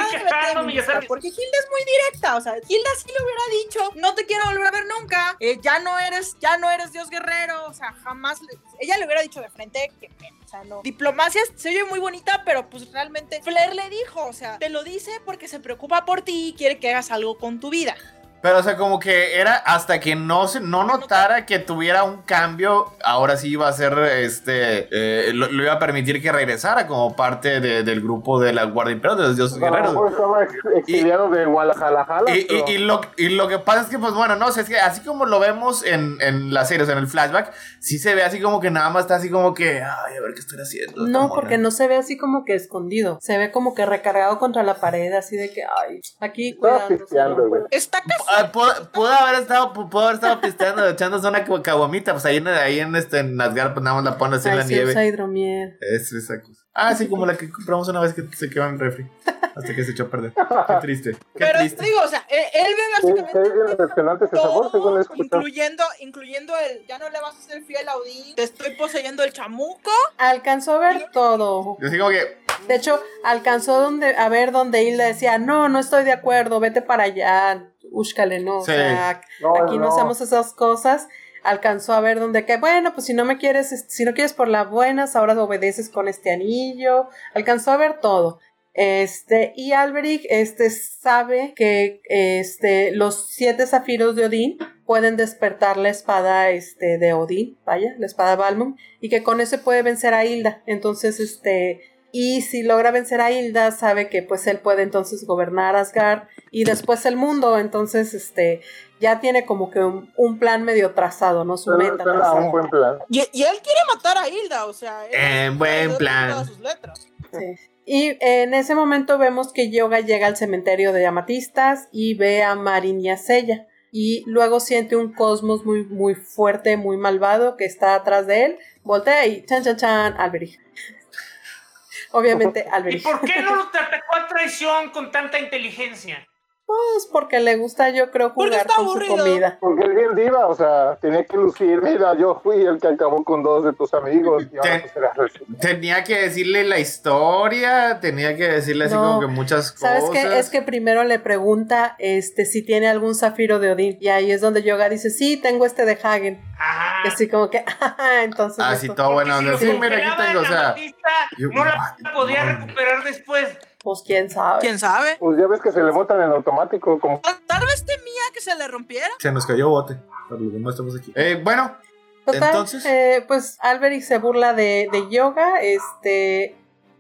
porque Hilda es muy directa, o sea, Hilda sí le hubiera dicho, no te quiero volver a ver nunca, eh, ya no eres, ya no eres Dios guerrero, o sea, jamás, le- ella le hubiera dicho de frente que, o sea, no. Diplomacia se oye muy bonita, pero pues realmente Flair le dijo, o sea, te lo dice porque se preocupa por ti y quiere que hagas algo con tu vida. Pero, o sea, como que era hasta que no se, no notara que tuviera un cambio, ahora sí iba a ser, este, eh, lo, lo iba a permitir que regresara como parte de- del grupo de la Guardia Imperial de los Dioses lo Guerreros. mejor estaba ex- exiliado de Guadalajara. Y, y- pero- y lo, y lo que pasa es que, pues bueno, no sé, es que así como lo vemos en, en las series, en el flashback, sí se ve así como que nada más está así como que, ay, a ver qué estoy haciendo. No, mona". porque no se ve así como que escondido. Se ve como que recargado contra la pared, así de que, ay, aquí güey. Está Ah, pudo, pudo haber estado, pu- pudo haber estado pisteando, echándose una caguamita, pues ahí en, ahí en, este, en Asgard, pues nada más la pones en Ay, la sí nieve. usa hidromiel. Es esa cosa. Ah, sí, como la que compramos una vez que se quedó en el refri. Hasta que se echó a perder. Qué triste. Qué Pero triste. digo, o sea, él, él ve Sí, básicamente ese sabor, según incluyendo, incluyendo el, ya no le vas a ser fiel a Odín, te estoy poseyendo el chamuco. Alcanzó a ver todo. Yo así como que, De hecho, alcanzó donde, a ver donde Hilda decía, no, no estoy de acuerdo, vete para allá, úscale, no, o Sí. sea, No, aquí no. no. hacemos esas cosas. Alcanzó a ver donde que, bueno, pues si no me quieres, es- si no quieres por las buenas, ahora obedeces con este anillo. Alcanzó a ver todo. Este, y Alberic, este, sabe que, este, los siete zafiros de Odín pueden despertar la espada, este, de Odín, vaya, la espada Balmung, y que con eso puede vencer a Hilda. Entonces, este, y si logra vencer a Hilda, sabe que pues él puede entonces gobernar Asgard y después el mundo. Entonces, este, ya tiene como que un, un plan medio trazado, ¿no? Su meta un buen plan. Y, y él quiere matar a Hilda, o sea, es buen plan. todas sus letras. Sí. Y en ese momento vemos que Yoga llega al cementerio de Amatistas y ve a Marin y a Sella. Y luego siente un cosmos muy, muy fuerte, muy malvado que está atrás de él. Voltea y chan, chan, chan, Alberich. Obviamente, ¿Y Alberich. por qué no lo atacó a traición con tanta inteligencia? Pues porque le gusta, yo creo, Porque jugar está con su aburrido. comida. Porque es bien diva, o sea, tenía que lucir. Mira, yo fui el que acabó con dos de tus amigos. Y ahora pues tenía que decirle la historia, tenía que decirle así No. como que muchas cosas. ¿Sabes qué? Es que primero le pregunta este, si tiene algún zafiro de Odín. Y ahí es donde Yoga dice, sí, tengo este de Hagen. Ah, Y así como que, "Ah, entonces... Así esto- todo bueno. si Sí, mira, aquí tengo, o sea. Yo- no la podía recuperar después. Pues quién sabe. ¿Quién sabe? Pues ya ves que se le botan en automático, como Tal, tal vez temía que se le rompiera. Se nos cayó bote. Pero lo demás estamos aquí. Eh, bueno, Total, Entonces- eh, pues Alberic se burla de, de Yoga, este,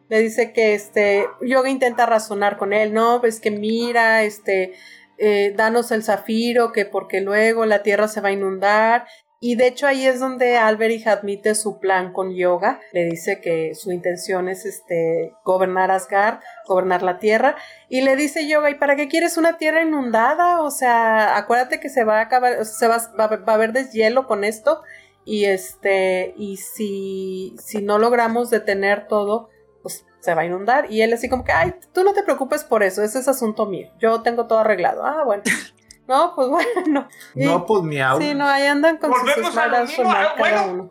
le dice que este, Yoga intenta razonar con él, no, pues que mira, este, eh, danos el zafiro, que porque luego la tierra se va a inundar. Y de hecho ahí es donde Alberic admite su plan con Yoga, le dice que su intención es este, gobernar Asgard, gobernar la tierra, y le dice Yoga, ¿y para qué quieres una tierra inundada? O sea, acuérdate que se va a acabar, se va a haber deshielo con esto, y este, y si, si no logramos detener todo, pues se va a inundar. Y él así como que, ay, tú no te preocupes por eso, ese es asunto mío. Yo tengo todo arreglado. Ah, bueno. No, pues bueno. Y- no, pues miau. Sí, no, ahí andan con sus Volvemos a lo esmeraldas mismo. Ah, cada Bueno,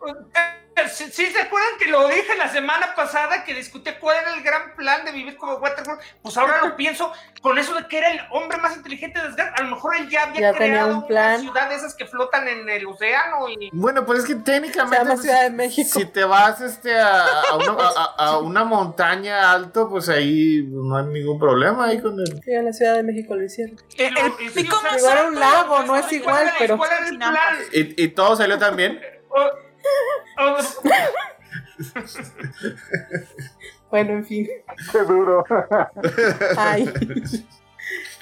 eh, ¿sí, sí se acuerdan que lo dije la semana pasada que discutí cuál era el gran plan de vivir como Waterworld? Pues ahora lo pienso con eso de que era el hombre más inteligente de Asgard. A lo mejor él ya había Ya tenía creado un plan. una ciudad de esas que flotan en el océano y Bueno, pues es que Se técnicamente. llama pues, Ciudad de México. Si te vas este, a, a una, a- a una montaña alto, pues ahí no hay ningún problema ahí con el. Sí, en la Ciudad de México lo hicieron. El, Lo- el sí, o sea, Igual un lago, no es ¿cuál igual, pero- ¿Cuál era el plan? Y, y todo salió también. Bueno, en fin. qué duro. Ay.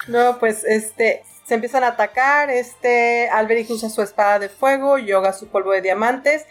No, pues este se empiezan a atacar, este Alberic usa su espada de fuego, Yoga su polvo de diamantes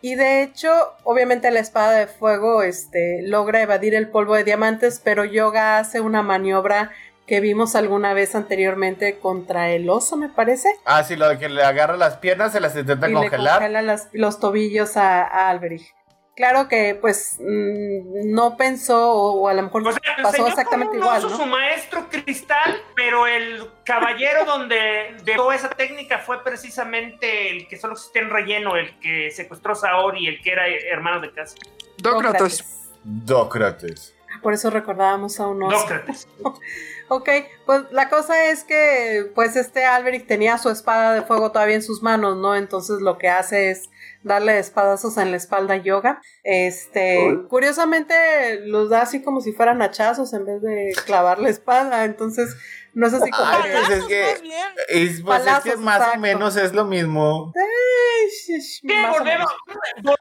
y de hecho, obviamente la espada de fuego este logra evadir el polvo de diamantes, pero Yoga hace una maniobra que vimos alguna vez anteriormente contra el oso, me parece, Ah, sí, lo de que le agarra las piernas, se las intenta y le congelar. congela las- los tobillos a, a Alberic. Claro que pues mm, no pensó o, o a lo mejor O sea, pasó exactamente como un igual, ¿no? su maestro cristal, pero el caballero donde de toda esa técnica fue precisamente el que solo existía en relleno, el que secuestró a Saori, el que era hermano de casa. Dócrates. Dócrates. Por eso recordábamos a un oso. Dócrates. Ok, pues la cosa es que pues este Alberic tenía su espada de fuego todavía en sus manos, ¿no? Entonces lo que hace es darle espadazos en la espalda a Yoga. Este, Uy. curiosamente los da así como si fueran hachazos en vez de clavar la espada, entonces no es así como Ay, que- pues es que- pues es que más exacto. o menos es lo mismo. O volvemos,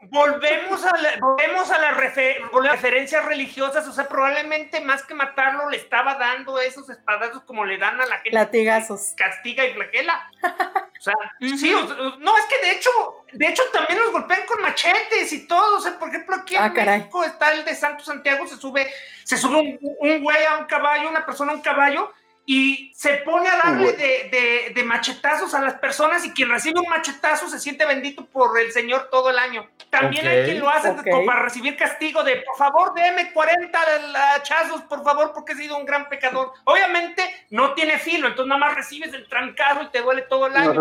volvemos a la, volvemos a las refe- volvemos a referencias religiosas, o sea, probablemente más que matarlo le estaba dando esos espadazos como le dan a la gente Latigazos. castiga y flagela. O sea, sí, o sea, no, es que de hecho, de hecho también los golpean con machetes y todo, o sea, por ejemplo, aquí en Ah. México está el de Santo Santiago, se sube, se sube un, un güey a un caballo, una persona a un caballo, y se pone a darle de, de- de machetazos a las personas y quien recibe un machetazo se siente bendito por el Señor todo el año. También Ok, hay quien lo hace ok. como para recibir castigo de, por favor, déme 40 hachazos, por favor, porque he sido un gran pecador. Obviamente no tiene filo, entonces nada más recibes el trancazo y te duele todo el año.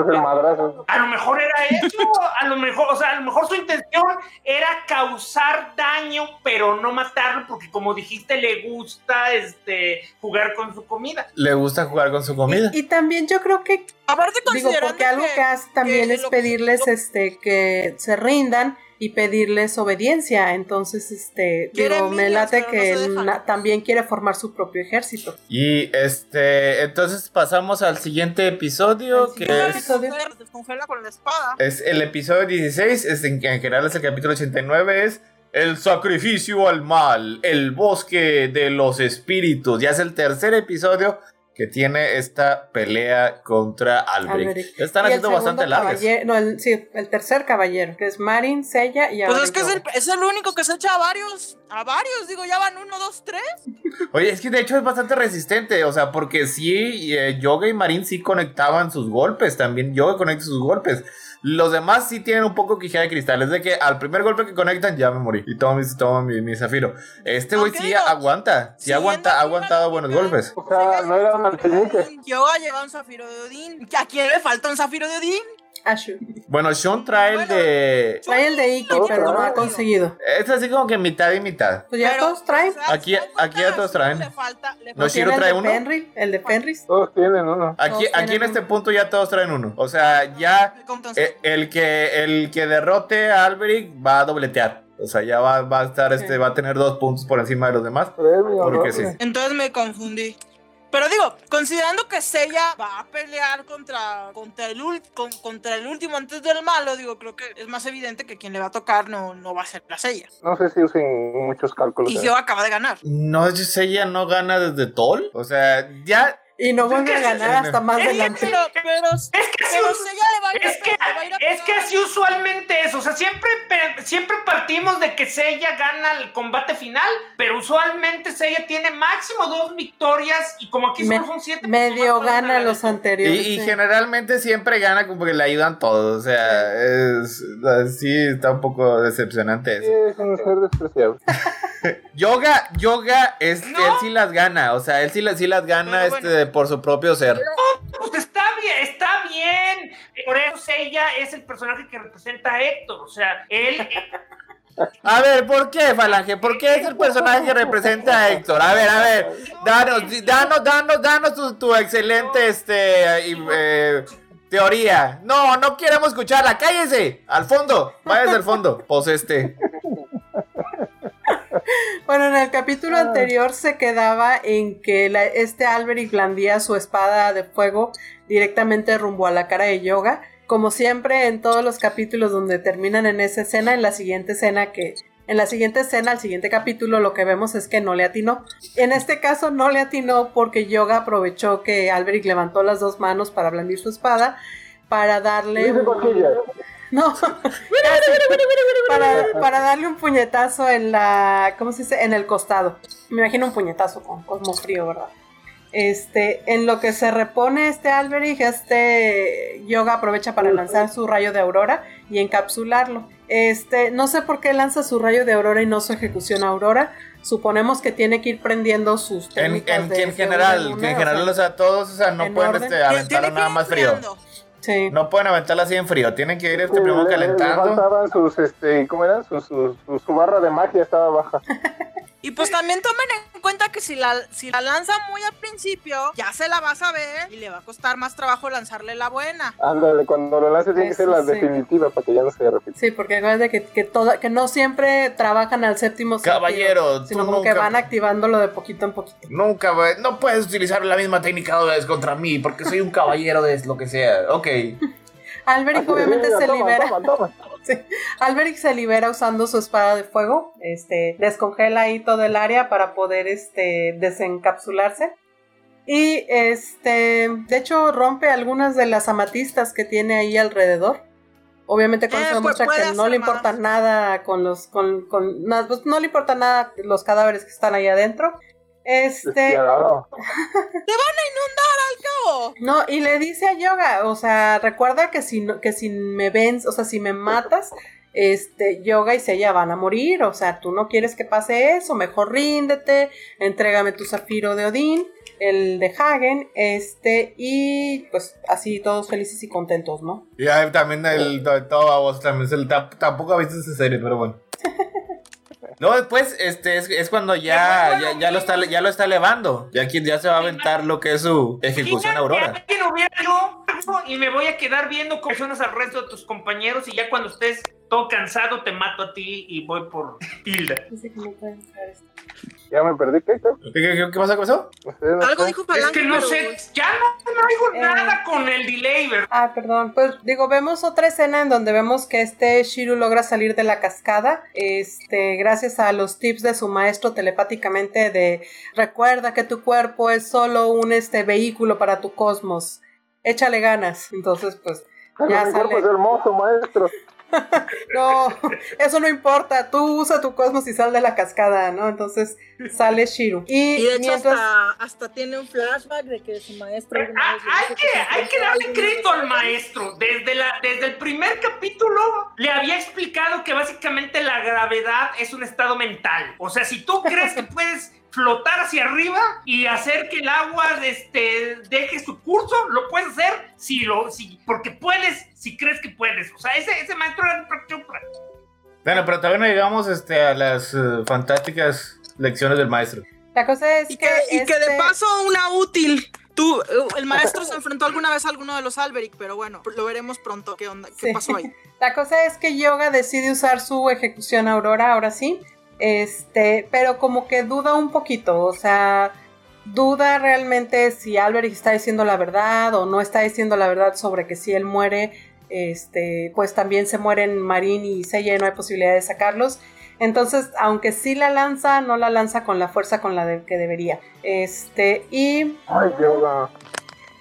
A lo mejor era eso, a lo mejor, o sea, a lo mejor su intención era causar daño, pero no matarlo, porque como dijiste, le gusta este jugar con su comida. Le gusta jugar con su comida. Y, y también yo creo que Aparte, Digo, porque algo que, hace también que es lo- pedirles lo- este que se rindan y pedirles obediencia. Entonces, este, digo, me late pero no que dejan. na- también quiere formar su propio ejército. Y este, entonces pasamos al siguiente episodio, que siguiente es, descongela con la espada. es el episodio 16, es en, en general es el capítulo 89, es el sacrificio al mal, el bosque de los espíritus. Ya es el tercer episodio que tiene esta pelea contra Albrecht. Albrecht. Están Y haciendo bastante largas. No, el, sí, el tercer caballero, que es Marin, Sella y Pues es que es el, Yoga. es el único que se echa a varios, a varios, digo, ya van uno, dos, tres. Oye, es que de hecho es bastante resistente, o sea, porque sí, eh, Yoga y Marín sí conectaban sus golpes, también Yoga conecta sus golpes. Los demás sí tienen un poco quijada de cristal, es de que al primer golpe que conectan ya me morí y tomo mi, tomo mi, mi zafiro. Este güey sí aguanta, sí aguanta, ha aguantado buenos golpes. O sea, no era un alfeñique. Yo ha llegado un zafiro de Odín. ¿A quién le falta un zafiro de Odín? Ashu. Bueno, Sean trae el de... Trae el de Iki, pero no ha conseguido. Es así como que mitad y mitad. Pues ya Pero, todos traen. Aquí- aquí ya todos traen. Le falta, le No, Shiro trae el de uno. El de Fenris. Todos tienen uno. Aquí, Todos aquí en este uno. punto ya todos traen uno. O sea, ya eh, el que, el que derrote a Alberic va a dobletear. O sea, ya va, va a estar, este, Sí. va a tener dos puntos por encima de los demás. Premio, Porque sí. entonces me confundí. Pero digo, considerando que Seiya va a pelear contra, contra, el, ul- con- contra el último antes del malo, digo, creo que es más evidente que quien le va a tocar no, no va a ser la Seiya. No sé si usen muchos cálculos. Y yo acaba de ganar. No, ella no gana desde Tol. O sea, ya. Y no vuelve que a ganar sí, hasta más es que adelante. Pero, pero, Es que así, pero le va a es que, le va a ir a es que así usualmente es, o sea, siempre, siempre partimos de que Seiya gana el combate final, pero usualmente Seiya tiene máximo dos victorias y como aquí Me- solo son siete. Medio gana los. Y, anteriores. y sí. generalmente siempre gana como que le ayudan todos. O sea, es, sí, está un poco decepcionante Sí, eso. es un ser despreciable. Yoga, Yoga, es, No. él sí las gana. O sea, él sí, las- sí las gana este, bueno. Por su propio ser. Pues está bien, está bien. Por eso Seiya es el personaje que representa a Héctor, o sea, él... A ver, ¿por qué, Falange? ¿Por qué es el personaje que representa a Héctor? A ver, a ver, danos, danos, danos, danos tu, tu excelente este, eh, teoría. No, no queremos escucharla, cállese. Al fondo, váyase al fondo. Pues este. Bueno, en el capítulo anterior se quedaba en que la- este Alberic blandía su espada de fuego directamente rumbo a la cara de Yoga. Como siempre en todos los capítulos donde terminan en esa escena, en la siguiente escena que... En la siguiente escena, al siguiente capítulo, lo que vemos es que no le atinó. En este caso no le atinó porque Yoga aprovechó que Alberic levantó las dos manos para blandir su espada para darle... Un-. No, para, para darle un puñetazo en la, ¿cómo se dice? En el costado. Me imagino un puñetazo con Cosmo Frío, ¿verdad? Este, en lo que se repone este Alberic, este Yoga aprovecha para lanzar su rayo de aurora y encapsularlo. Este, no sé por qué lanza su rayo de aurora y no su ejecución aurora. Suponemos que tiene que ir prendiendo sus En, técnicas en, de- en de general, una que en o general, sea, o sea, todos, o sea, no en pueden este, que nada más frío. Sí. No pueden aventarla así en frío, tienen que ir este Sí, primero le- le calentando. faltaban sus, este, ¿cómo era? Su, su, su, su barra de magia estaba baja. Y pues también tomen en cuenta que si la, si la lanza muy al principio, ya se la vas a ver y le va a costar más trabajo lanzarle la buena. Ándale, cuando lo lances tiene que ser la sí. definitiva para que ya no se repita. Sí, porque acuérdate que, que, toda, que no siempre trabajan al séptimo sentido, Caballero, tú sino como que van activándolo de poquito en poquito. Nunca, no puedes utilizar la misma técnica dos veces contra mí porque soy un caballero de lo que sea. Ok. Alberic obviamente se toma, libera. toma, toma. Sí. Alberic se libera usando su espada de fuego. Este, descongela ahí todo el área para poder este, desencapsularse. Y este, de hecho, rompe algunas de las amatistas que tiene ahí alrededor. Obviamente con Eh, eso pues demuestra que no le importa más. nada con los, con, con, na- pues, no le importa nada los cadáveres que están ahí adentro. Este, Despiadado. ¡No! no, y le dice a Yoga, o sea, recuerda que si, no- que si me ven, o sea, si me matas, este, Yoga y Seiya van a morir, o sea, tú no quieres que pase eso, mejor ríndete, entrégame tu zafiro de Odín, el de Hagen, este, y pues así todos felices y contentos, ¿no? Y también el to- todo a vos también. tam- tampoco visto esa serie, pero bueno. No, después este es, es cuando ya, ya, ya lo está ya lo está elevando. Ya quien ya se va a aventar lo que es su ejecución aurora. yo y me voy a quedar viendo cómo suenas al resto de tus compañeros y ya cuando estés todo cansado te mato a ti y voy por Hilda. Ya me perdí, ¿qué? ¿Qué? ¿Qué, qué, qué pasa con eso? Algo dijo Es Palanque, que no sé, ya no, no oigo Eh. nada con el delay, ¿verdad? Ah, perdón. Pues digo, vemos otra escena en donde vemos que este Shiru logra salir de la cascada, este, gracias a los tips de su maestro telepáticamente de recuerda que tu cuerpo es solo un este vehículo para tu cosmos. Échale ganas. Entonces, pues, Pero ya mi cuerpo sale. es hermoso, maestro. No, eso no importa. Tú usa tu cosmos y sal de la cascada, ¿no? Entonces sale Shiru. Y, Y de hecho mientras. hasta, hasta tiene un flashback de que su maestro... Ah, hay que, hay darle crédito al maestro. Desde, la, desde el primer capítulo le había explicado que básicamente la gravedad es un estado mental. O sea, si tú crees que puedes flotar hacia arriba y hacer que el agua este, deje su curso, lo puedes hacer si lo, si, porque puedes, si crees que puedes. O sea, ese, ese maestro era un chupra. Bueno, pero todavía no llegamos este, a las eh, fantásticas lecciones del maestro. La cosa es Y que. que, y que de este- paso una útil. Tú, el maestro se enfrentó alguna vez a alguno de los Alberic, pero bueno, lo veremos pronto. ¿Qué onda? ¿Qué Sí. pasó ahí? La cosa es que Yoga decide usar su ejecución Aurora, ahora sí. Este, pero como que duda un poquito, o sea, duda realmente si Alberic está diciendo la verdad o no está diciendo la verdad sobre que si él muere, este, pues también se mueren Marin y Seiya y no hay posibilidad de sacarlos. Entonces, aunque sí la lanza, no la lanza con la fuerza con la de- que debería. Este, y Ay, yoga.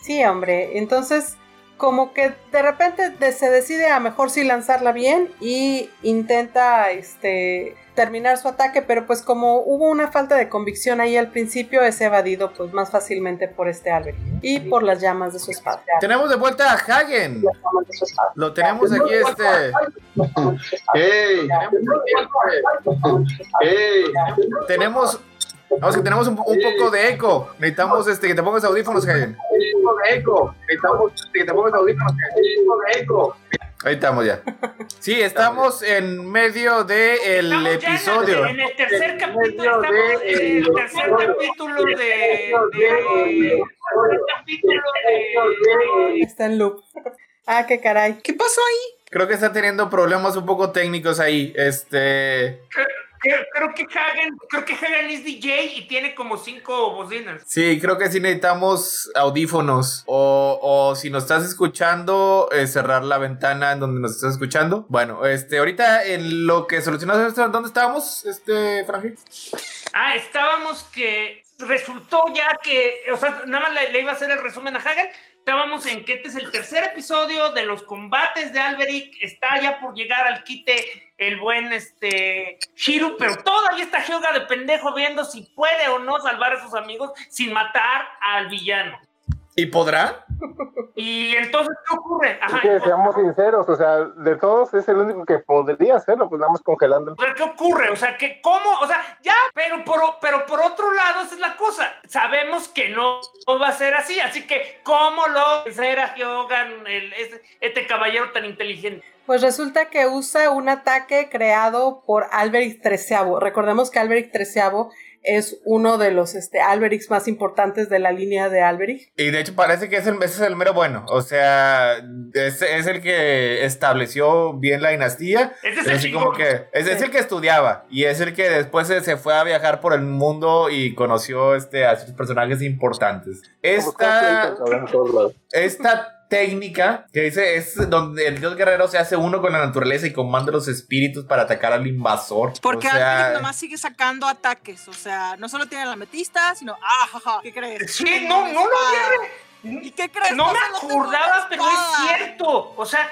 Sí, hombre. Entonces, como que de repente se decide a mejor sí lanzarla bien y intenta este terminar su ataque, pero pues como hubo una falta de convicción ahí al principio, es evadido pues más fácilmente por este Albert y por las llamas de su espada. Tenemos de vuelta a Hagen. Lo tenemos aquí, este. ¡Ey! ¡Ey! Tenemos. Vamos, que tenemos un, un poco de eco. Necesitamos este, que te pongas audífonos, Hagen. ¡Eco de eco! Necesitamos que te pongas audífonos. ¡Eco de eco! Ahí estamos ya. Sí, estamos en medio del el- episodio. En el tercer capítulo, estamos en el tercer capítulo de. de- tercer capítulo de- Está en loop. ah, qué caray. ¿Qué pasó ahí? Creo que está teniendo problemas un poco técnicos ahí. Este. Creo, creo que Hagen, creo que Hagen es DJ y tiene como cinco bocinas. Sí, creo que sí necesitamos audífonos. O, o si nos estás escuchando, eh, cerrar la ventana en donde nos estás escuchando. Bueno, este, ahorita en lo que solucionamos esto, ¿dónde estábamos, este, Frankie? Ah, estábamos que resultó ya que, o sea, nada más le, le iba a hacer el resumen a Hagen. Estábamos en que este es el tercer episodio de los combates de Alberic. Está ya por llegar al quite el buen este Shiru, pero todavía está Hyuga de pendejo viendo si puede o no salvar a sus amigos sin matar al villano. ¿Y podrá? Y entonces, ¿qué ocurre? Ajá, Es que seamos sinceros, o sea, de todos es el único que podría hacerlo, pues nada más congelándolo. O sea, ¿qué ocurre? O sea, que cómo, o sea, ya, pero por, pero por otro lado, esa es la cosa. Sabemos que no, no va a ser así, así que ¿cómo lo será Hyogan, el, este, este caballero tan inteligente? Pues resulta que usa un ataque creado por Alberic XIII. Recordemos que Alberic XIII es uno de los este, Alberics más importantes de la línea de Alberic. Y de hecho parece que es el, ese es el mero bueno. O sea, es, es el que estableció bien la dinastía. Ese es Es el así como que es, es el que estudiaba y es el que después se, se fue a viajar por el mundo y conoció este, a sus personajes importantes. Esta, esta técnica que dice es donde el dios guerrero se hace uno con la naturaleza y comanda los espíritus para atacar al invasor. Porque o sea, Alberic nomás sigue sacando ataques. O sea, no solo tiene la ametista, sino. ¡Ah, jaja! ¿Qué crees? Sí, no, no lo había. ¿Y qué crees? No me acordaba, pero es cierto. O sea,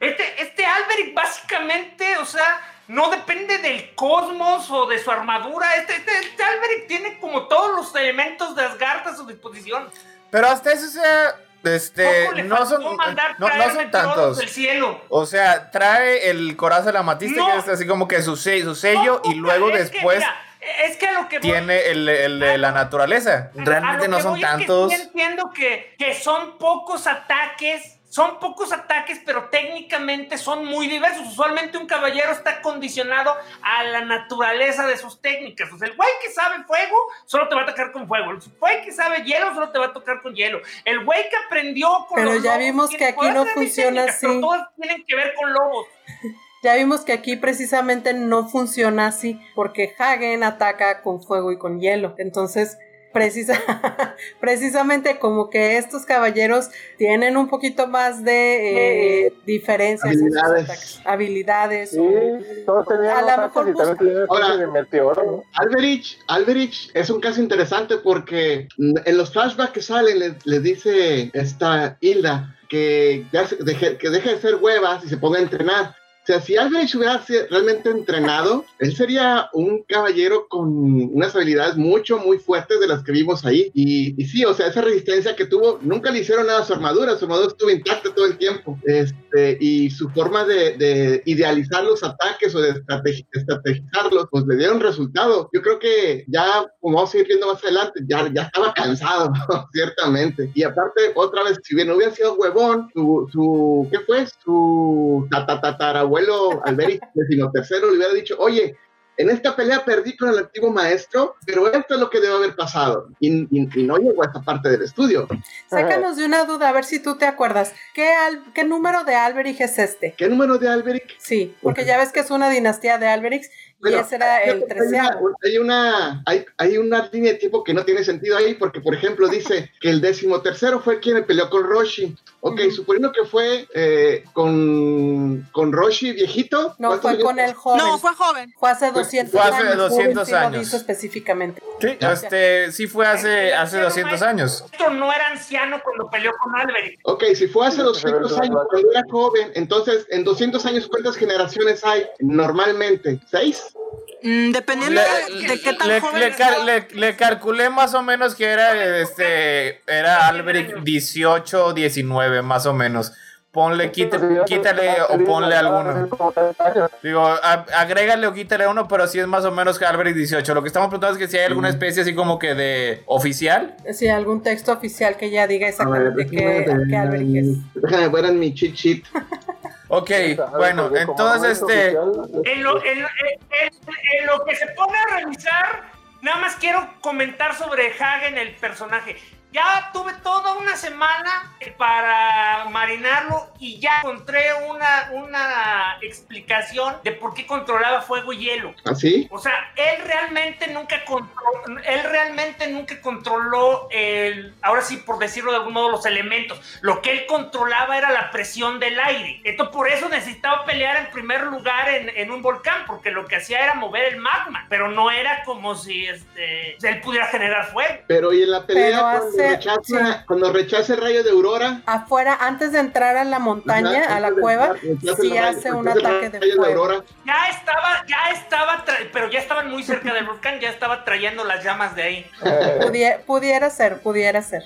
este, este Alberic básicamente, o sea, no depende del cosmos o de su armadura. Este, este, este Alberic tiene como todos los elementos de Asgard a su disposición. pero hasta eso o sea, este no son mandar no, son tantos. del cielo. O sea, trae el corazón de la matista, No. que es así como que su, su sello, No, y luego es que, después mira, es que lo que voy- tiene el, la naturaleza. Realmente no son es que tantos. sí entiendo que, que son pocos ataques, son pocos ataques, pero técnicamente son muy diversos. Usualmente un caballero está condicionado a la naturaleza de sus técnicas. O sea, el güey que sabe fuego solo te va a atacar con fuego. El güey que sabe hielo solo te va a tocar con hielo. El güey que aprendió con Pero los ya lobos vimos que aquí no funciona así. Pero todas tienen que ver con lobos. Ya vimos que aquí precisamente no funciona así porque Hagen ataca con fuego y con hielo. Entonces, precisa, precisamente como que estos caballeros tienen un poquito más de eh, diferencias en sus Habilidades. ataques. habilidades. Sí, o- todos tenían. Alberich, Alberich es un caso interesante porque en los flashbacks que salen le, le dice esta Hilda que, ya se- deje, que deje de ser huevas y se ponga a entrenar. O sea, si Alberich hubiera realmente entrenado, él sería un caballero con unas habilidades mucho, muy fuertes de las que vimos ahí. Y, y sí, o sea, esa resistencia que tuvo, nunca le hicieron nada a su armadura, su armadura estuvo intacta todo el tiempo. Este, y su forma de, de idealizar los ataques o de estrategi- estrategizarlos, pues le dieron resultado. Yo creo que ya, como vamos a ir viendo más adelante, ya, ya estaba cansado, ciertamente. Y aparte, otra vez, si bien hubiera sido huevón, su, su ¿qué fue? Su tatatarabuelo Alberic decimotercero le hubiera dicho, oye, en esta pelea perdí con el antiguo maestro, pero esto es lo que debe haber pasado. Y, y- y no llegó a esta parte del estudio. Sácanos de una duda, a ver si tú te acuerdas. ¿Qué, al- qué número de Alberich es este? ¿Qué número de Alberic? Sí, porque ya ves que es una dinastía de Alberics y Bueno, ese era el Hay una, treceavo. hay, una, hay, hay una línea de tiempo que no tiene sentido ahí, porque, por ejemplo, dice que el decimotercero fue quien peleó con Roshi. Ok, Ujú. suponiendo que fue eh, con, con Roshi viejito. No, ¿cuántos fue años? con el joven. No, fue joven. Fue hace 200 Fue hace años. 200 Sí lo años. dice específicamente. Sí, este, sí fue hace, hace 200 años. Esto no era anciano cuando peleó con Alberic. Ok, si fue hace 200 años, cuando era joven, entonces en 200 años, ¿cuántas generaciones hay normalmente? ¿Seis? Mm, dependiendo Le, de, de qué tan le- joven le cal- calculé más o menos que era este era Alberic 18 19 más o menos. Ponle, quite- quítale o ponle alguno. Digo, a- agrégale o quítale uno, pero sí es más o menos que Alberic 18. Lo que estamos preguntando es que si hay alguna especie así como que de oficial. Sí, algún texto oficial que ya diga ver, exactamente qué, déjame qué Alberic es. ver, déjame ver en mi cheat sheet. Ok, bueno, entonces este... En lo, en, lo- en- en- en lo que se pone a revisar, nada más quiero comentar sobre Hagen, el personaje. Ya tuve toda una semana para marinarlo y ya encontré una, una explicación de por qué controlaba fuego y hielo. ¿Así? O sea, él realmente nunca controló, él realmente nunca controló el, ahora sí por decirlo de algún modo, los elementos. Lo que él controlaba era la presión del aire. Esto por eso necesitaba pelear en primer lugar en, en un volcán, porque lo que hacía era mover el magma, pero no era como si este, él pudiera generar fuego. Pero y en la pelea Pero cuando, hace- rechaza, sí. cuando rechaza el rayo de Aurora. Afuera, antes de entrar a la montaña, Ajá, a la cueva, sí hace un ataque de rayo fuego. Aurora. Ya estaba, ya estaba, pero ya estaban muy cerca del volcán, ya estaba trayendo las llamas de ahí. Pudie- pudiera ser, pudiera ser.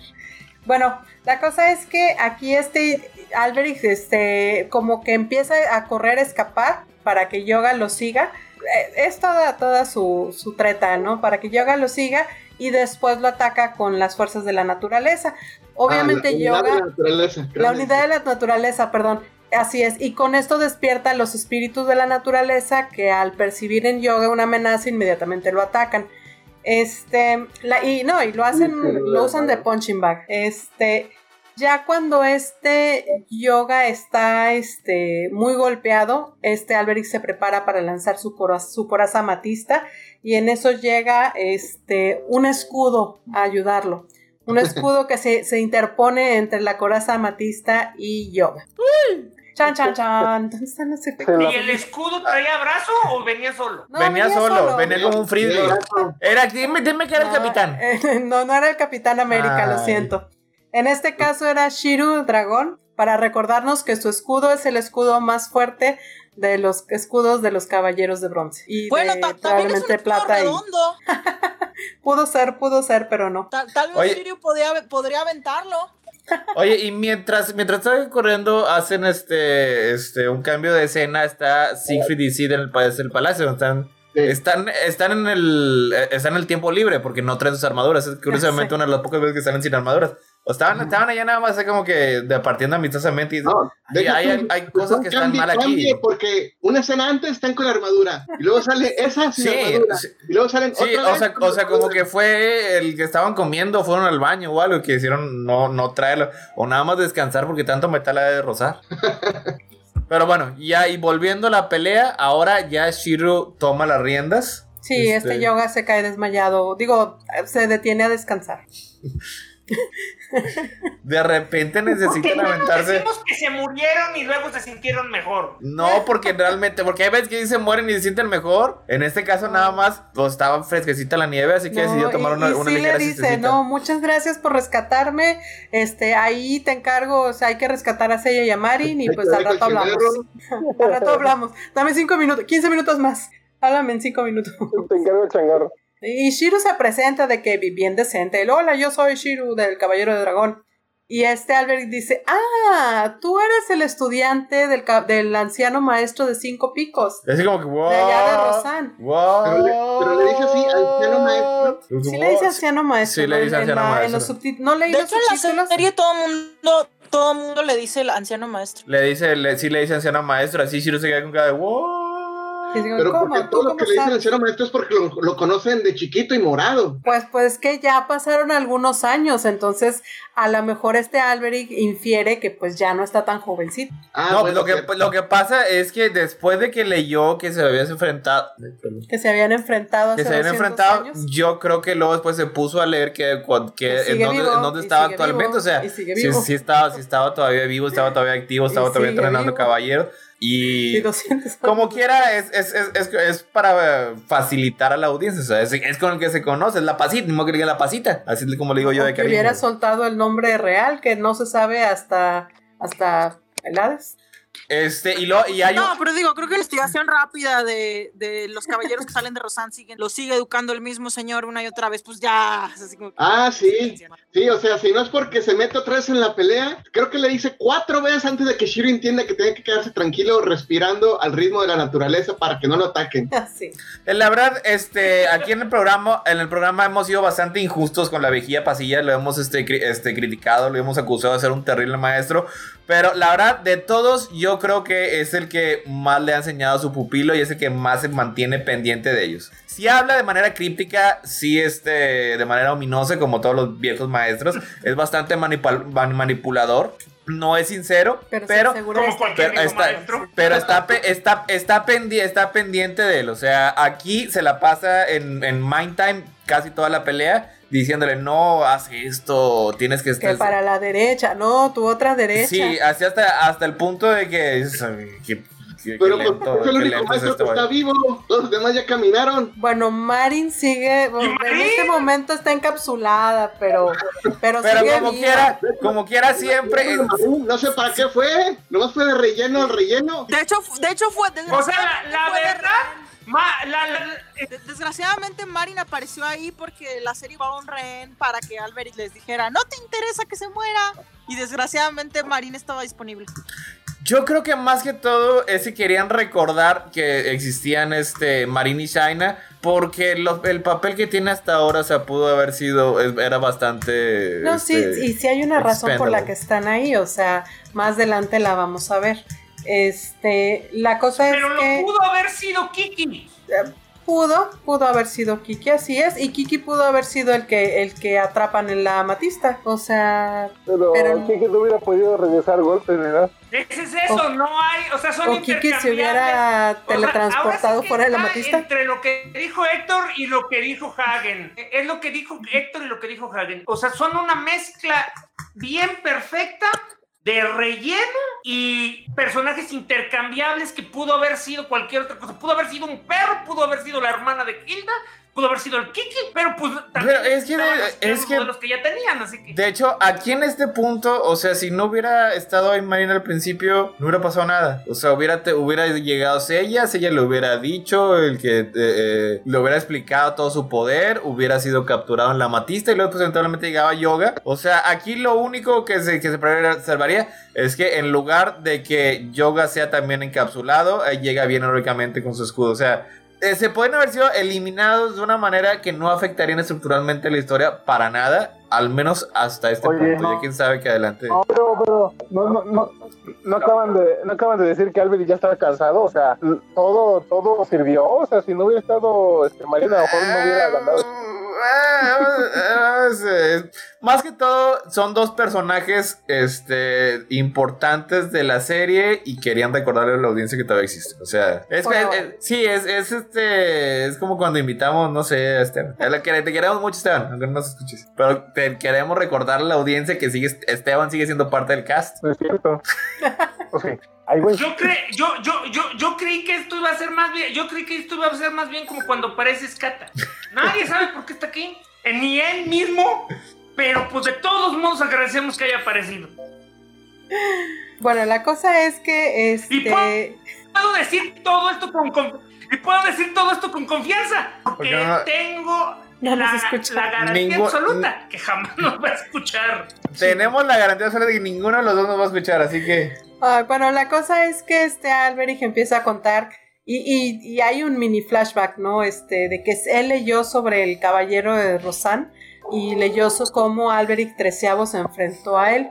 Bueno, la cosa es que aquí este Alberic, este, como que empieza a correr, a escapar para que Yoga lo siga. Eh, Es toda, toda su, su treta, ¿no? Para que Yoga lo siga y después lo ataca con las fuerzas de la naturaleza. Obviamente Ah, la unidad de Yoga... la naturaleza, La unidad de la naturaleza, perdón. Así es. Y con esto despierta a los espíritus de la naturaleza que al percibir en yoga una amenaza inmediatamente lo atacan. Este, la, y no, y lo hacen, lo usan de punching bag. Este, ya cuando este yoga está este, muy golpeado, este Alberic se prepara para lanzar su, cora- su coraza amatista y en eso llega este, un escudo a ayudarlo. Un escudo que se, se interpone entre la coraza amatista y yoga. Chan, chan, chan. ¿Dónde están los efectos? ¿Y el escudo traía brazo o venía solo? No, venía, solo, venía como un frisbee. Era, dime, dime que era el No, capitán. eh, no, no era el Capitán América, lo Ay. siento. En este caso era Shiru Dragón, para recordarnos que su escudo es el escudo más fuerte de los escudos de los caballeros de bronce. Y Bueno, de es un plata y redondo. pudo ser, pudo ser, pero no. Ta- Tal, vez Oye. Shiryu podría, podría aventarlo. Oye, y mientras, mientras están corriendo, hacen este, este, un cambio de escena. Está Siegfried y Sid en el, el palacio. Están, Sí. están, están en el, eh, están en el tiempo libre porque no traen sus armaduras. Es curiosamente Sí. una de las pocas veces que salen sin armaduras. O estaban, estaban allá nada más como que de partiendo amistosamente y No, "Ay, deja hay, tú, hay cosas que están cambie, mal aquí. porque una escena antes están con armadura y luego sale esa sin Sí, armadura sí. y luego salen Sí, otra o vez sea, o sea, como que fue el que estaban comiendo, fueron al baño o algo, que hicieron no, no traerlo, o nada más descansar porque tanto metal ha de rozar. Pero bueno, ya y volviendo a la pelea, ahora ya Shiro toma las riendas. Sí, este, yoga se cae desmayado. Digo, se detiene a descansar. De repente ¿Por qué necesitan nos aventarse. decimos que se murieron y luego se sintieron mejor? No, porque realmente, porque hay veces que se mueren y se sienten mejor. En este caso, nada más, pues estaba fresquecita la nieve, así que No, decidió tomar y- una, y una sí ligera le dice, no, muchas gracias por rescatarme. Este, ahí te encargo, o sea, hay que rescatar a Seiya y a Marin y pues al rato hablamos. al rato hablamos. Dame cinco minutos, 15 minutos más. Háblame en cinco minutos. Te encargo el changarro. Y Shiru se presenta de que bien decente. Él, Hola, yo soy Shiru del Caballero de Dragón. Y este Albert dice, ah, tú eres el estudiante del, del anciano maestro de cinco picos. Así como que, wow. De allá de Rosan. Wow. Pero le- pero le dice así, anciano maestro. Sí le dice anciano maestro. Sí le dice anciano la- en maestro. los subtit- no leí De los hecho, en la subtítulos. serie todo mundo, todo mundo le dice el anciano maestro. Le dice, le, sí le dice anciano maestro, así Shiro se queda con cara de wow. Digo, Pero ¿cómo? porque ¿Tú todo lo que le dicen al sabes? anciano maestro es porque lo, lo conocen de chiquito y morado. Pues, pues que ya pasaron algunos años, entonces a lo mejor este Alberic infiere que pues ya no está tan jovencito. Ah, no, bueno, lo, que, cierto. lo que pasa es que después de que leyó que se habían enfrentado, Que se habían enfrentado que se habían 200 enfrentado, años. yo creo que luego después se puso a leer que, en, dónde, vivo, en dónde estaba actualmente, vivo, o sea, sí estaba, sí estaba todavía vivo, estaba todavía activo, estaba todavía entrenando vivo. caballeros Y y 200 años. como quiera es, es, es, es, para eh, facilitar a la audiencia, o sea, es, con el que se conoce, es la pasita, ni modo que le diga la pasita, así es como le digo yo de que cariño. hubiera soltado el nombre real que no se sabe hasta hasta el Hades. Este, y, lo, y hay un- No, pero digo, creo que la investigación rápida de, de los caballeros que salen de Rosan siguen, lo sigue educando el mismo señor una y otra vez, pues ya. así como que- Ah, sí. Sí, o sea, si no es porque se mete otra vez en la pelea, creo que le dice cuatro veces antes de que Shiro entienda que tiene que quedarse tranquilo respirando al ritmo de la naturaleza para que no lo ataquen. Así. Eh, La verdad, este, aquí en el programa, en el programa hemos sido bastante injustos con la vigía pasilla, lo hemos este, este, criticado, lo hemos acusado de ser un terrible maestro, pero la verdad, de todos, yo creo que es el que más le ha enseñado a su pupilo y es el que más se mantiene pendiente de ellos. Si habla de manera críptica, sí, este, de manera ominosa, como todos los viejos maestros, es bastante manipul- man- manipulador. No es sincero, Pero, pero, pero está, maestro. pero está, está, está, pendi- está pendiente de él. O sea, aquí se la pasa en, en Mind Time casi toda la pelea diciéndole, no, haz esto, tienes que que estar... para la derecha, no, tu otra derecha. Sí, así hasta, hasta el punto de que... que- que- Pero que pues, lento, es el que único maestro este que está vato. vivo, todos los demás ya caminaron. Bueno, Marin sigue, en Marin? este momento está encapsulada, pero, pero, Pero sigue como viva. quiera, como quiera siempre... No sé para qué fue, nomás fue de relleno al relleno. De hecho, de hecho fue. de- O sea, la, la fue de verdad, Ma- la- la- De- Desgraciadamente Marin apareció ahí porque la serie iba a un rehén para que Alberic les dijera, no te interesa que se muera. Y desgraciadamente Marin estaba disponible. Yo creo que más que todo es que querían recordar que existían este Marin y Shaina porque lo- el papel que tiene hasta ahora, o sea, pudo haber sido, era bastante... No, sí, este, y sí hay una razón por la que están ahí, o sea, más adelante la vamos a ver. Este, la cosa es pero lo que pudo haber sido Kiki. pudo, pudo haber sido Kiki, así es, y Kiki pudo haber sido el que, el que atrapan en la amatista, o sea, Pero, Pero- Kiki no hubiera podido regresar golpes, ¿verdad? Ese es eso, no hay, o sea, son o Kiki se hubiera O sea, teletransportado sí que fuera de la. Entre lo que dijo Héctor y lo que dijo Hagen. Es lo que dijo Héctor y lo que dijo Hagen. O sea, son una mezcla bien perfecta de relleno y personajes intercambiables que pudo haber sido cualquier otra cosa. Pudo haber sido un perro, pudo haber sido la hermana de Hilda, pudo haber sido el Kiki, pero pues también Pero es que- los es que- modelos que ya tenían, así que... De hecho, aquí en este punto, o sea, si no hubiera estado ahí Marina al principio, no hubiera pasado nada. O sea, hubiera, te- hubiera llegado ella, ella le hubiera dicho, el que eh, eh, le hubiera explicado todo su poder, hubiera sido capturado en la matista y luego pues eventualmente llegaba Yoga. O sea, aquí lo único que se, que se preservaría es que en lugar de que Yoga sea también encapsulado, ahí llega bien heroicamente con su escudo. O sea, eh, se pueden haber sido eliminados de una manera que no afectarían estructuralmente la historia para nada, al menos hasta este Oye, punto. no. Ya quién sabe que adelante. No, pero, pero no, no, no, no acaban de, no acaban de decir que Albert ya estaba cansado, o sea, todo, todo sirvió, o sea, si no hubiera estado este, Marina, a lo mejor no hubiera ganado. Ah, es, es- más que todo, son dos personajes este, importantes de la serie y querían recordarle a la audiencia que todavía existe. O sea, es, favor. es- sí, es, es este, es como cuando invitamos, no sé, a Esteban. A la que- Te queremos mucho, Esteban, aunque no nos escuches. Pero te queremos recordarle a la audiencia que sigue, Esteban sigue siendo parte del cast. No es cierto. O sea, ay, güey. Yo, cre yo, yo, yo, yo creí que esto iba a ser más bien, yo creí que esto iba a ser más bien como cuando aparece Scata. Nadie sabe por qué está aquí, eh, ni él mismo, pero pues de todos modos agradecemos que haya aparecido. Bueno, la cosa es que Y este Puedo decir todo esto con, con- y puedo decir todo esto con confianza, porque Porque no- tengo No la, nos escucha. la garantía absoluta que jamás nos va a escuchar. Tenemos la garantía de que ninguno de los dos nos va a escuchar, así que. Ah, bueno, la cosa es que este Alberich empieza a contar y, y- y hay un mini flashback, ¿no? Este, de que él leyó sobre el caballero de Rosan y leyó cómo Alberich treceavo se enfrentó a él.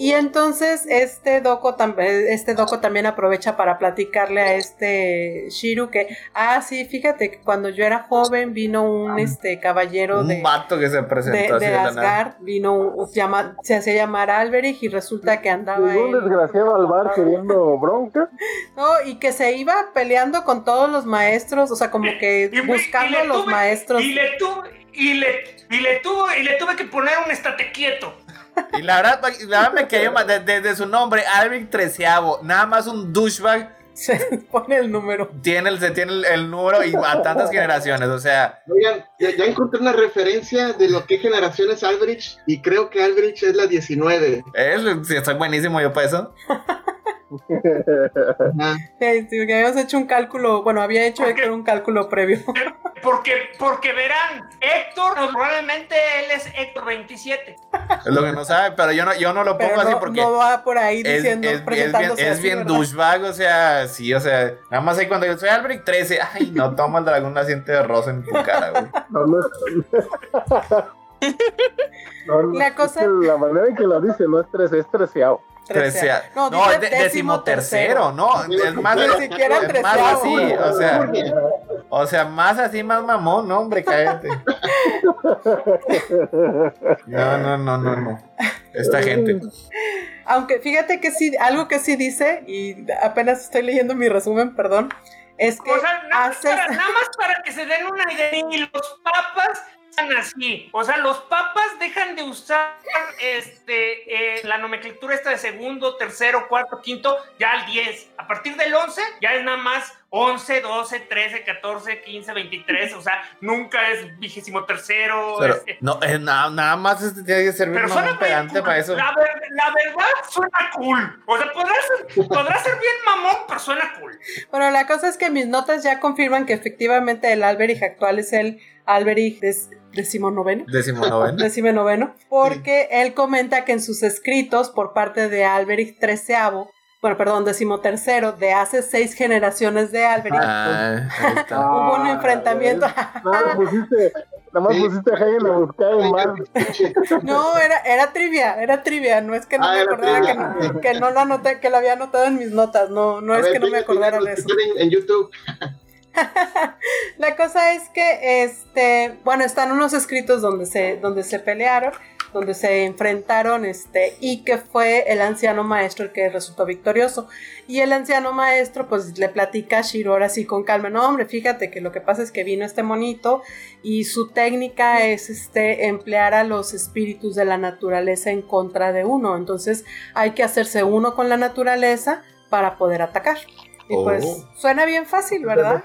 Y entonces este Doco, tam- este Doco también aprovecha para platicarle a este Shiru que, ah, sí, fíjate que cuando yo era joven vino un este caballero Un de, vato que se presentó de de. Asgard, vino, un- llama- se hacía llamar Alberich y resulta que andaba un él- desgraciado al bar queriendo bronca. no, y que se iba peleando con todos los maestros, o sea, como que buscando y a los maestros. Y le tuve, y le, y le tuve, y le tuve que poner un estate quieto. Y la verdad, la verdad me cayó mal de- desde su nombre, Alvin Treceavo. Nada más un douchebag Se pone el número. tiene el, se tiene el, el número y a tantas generaciones. O sea, Oigan, ya, ya encontré una referencia de lo que generación es Albrecht y creo que Albrecht es la 19. es, estoy buenísimo yo para eso. Ajá. Sí, que habíamos hecho un cálculo, bueno, había hecho. Héctor un cálculo previo. Porque, porque verán, Héctor, probablemente él es Héctor 27. Es lo que no sabe, pero yo no, yo no lo pongo Pero así no, porque no va por ahí es, diciendo, es- es bien, presentándose es así, bien douchebag. O sea, sí, o sea, nada más ahí cuando yo soy Albrecht 13. Ay, no toma el dragón naciente de rosa en tu cara, güey. No, no es- No, no, La es cosa- que la manera en que lo dice no es trece, es treceavo. Trecea- No, No, dice es de- décimo tercero, no, es más, Ni siquiera es más así, o sea, o sea, más así, más mamón, no, hombre, cállate. No, no, no, no, no. Esta gente. Aunque fíjate que sí, algo que sí dice, y apenas estoy leyendo mi resumen, perdón, es que O sea, nada más, haces- para, nada más para que se den una idea, ni los papas así. O sea, los papas dejan de usar este, eh, la nomenclatura esta de segundo, tercero, cuarto, quinto, ya al 10. A partir del 11 ya es nada más 11, 12, 13, 14, 15, 23. O sea, nunca es vigésimo tercero. Pero, este. no, eh, nada, nada más este tiene que servir Pero suena cool. para eso. La, ver- la verdad suena cool. O sea, podrá ser, podrá ser bien mamón, pero suena cool. Bueno, la cosa es que mis notas ya confirman que efectivamente el Alberich actual es el Alberich decimonoveno. Décimo noveno. Decime noveno, porque él comenta que en sus escritos por parte de Alberich XIII, bueno, perdón, decimotercero, de hace seis generaciones de Alberich, Ah, está. hubo un enfrentamiento. Nada más pusiste, nada más Sí. pusiste a Hagen a buscar en mal. No, era, era trivia, era trivia, no es que no Ah, me acordara que no, que no lo anoté, que lo había anotado en mis notas, no, no A es ver, que no me acordara de eso. en YouTube. La cosa es que, este, bueno, están unos escritos donde se, donde se pelearon, donde se enfrentaron, este, y que fue el anciano maestro el que resultó victorioso. Y el anciano maestro, pues, le platica a Shiro ahora sí con calma, no, hombre, fíjate que lo que pasa es que vino este monito y su técnica es, este, emplear a los espíritus de la naturaleza en contra de uno. Entonces, hay que hacerse uno con la naturaleza para poder atacar. Y pues, Oh. suena bien fácil, ¿verdad?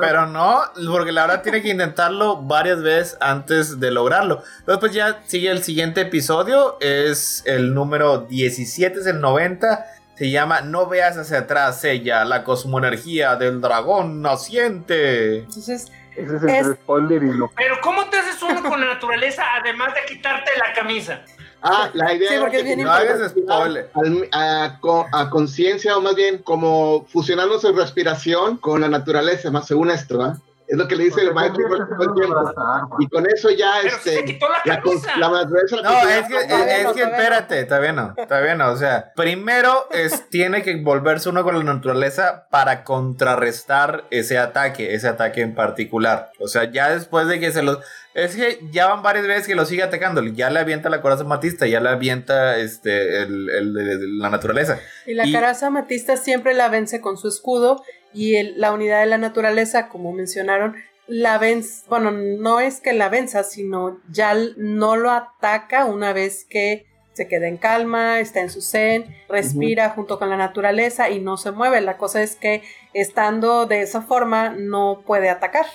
Pero no, porque la verdad tiene que intentarlo varias veces antes de lograrlo. Entonces, pues ya sigue el siguiente episodio. Es el número 17, es el 90. Se llama No veas hacia atrás, ella, la cosmoenergía del dragón naciente. Entonces, Ese es el Es- spoiler y lo. Pero ¿cómo te haces uno con la naturaleza además de quitarte la camisa? Ah, la idea Sí, porque que es bien No hagas spoiler. al- a, co- a conciencia, o más bien, como fusionando su respiración con la naturaleza, más según esto, ¿ah? Es lo que le dice el maestro todo el tiempo. Y con eso ya, Pero sí se este, quitó la la, la la No, es que, es, Todavía es no, que no. espérate, todavía no, todavía no. O sea, primero es, tiene que volverse uno con la naturaleza para contrarrestar ese ataque, ese ataque en particular. O sea, ya después de que se los... Es que ya van varias veces que lo sigue atacando. Ya le avienta la coraza matista, ya le avienta este, el, el- el- la naturaleza. Y la Y- caraza matista siempre la vence con su escudo y el- la unidad de la naturaleza, como mencionaron, la vence, bueno, no es que la venza, sino ya no lo ataca una vez que se queda en calma, está en su zen, respira junto con la naturaleza y no se mueve. La cosa es que estando de esa forma no puede atacar.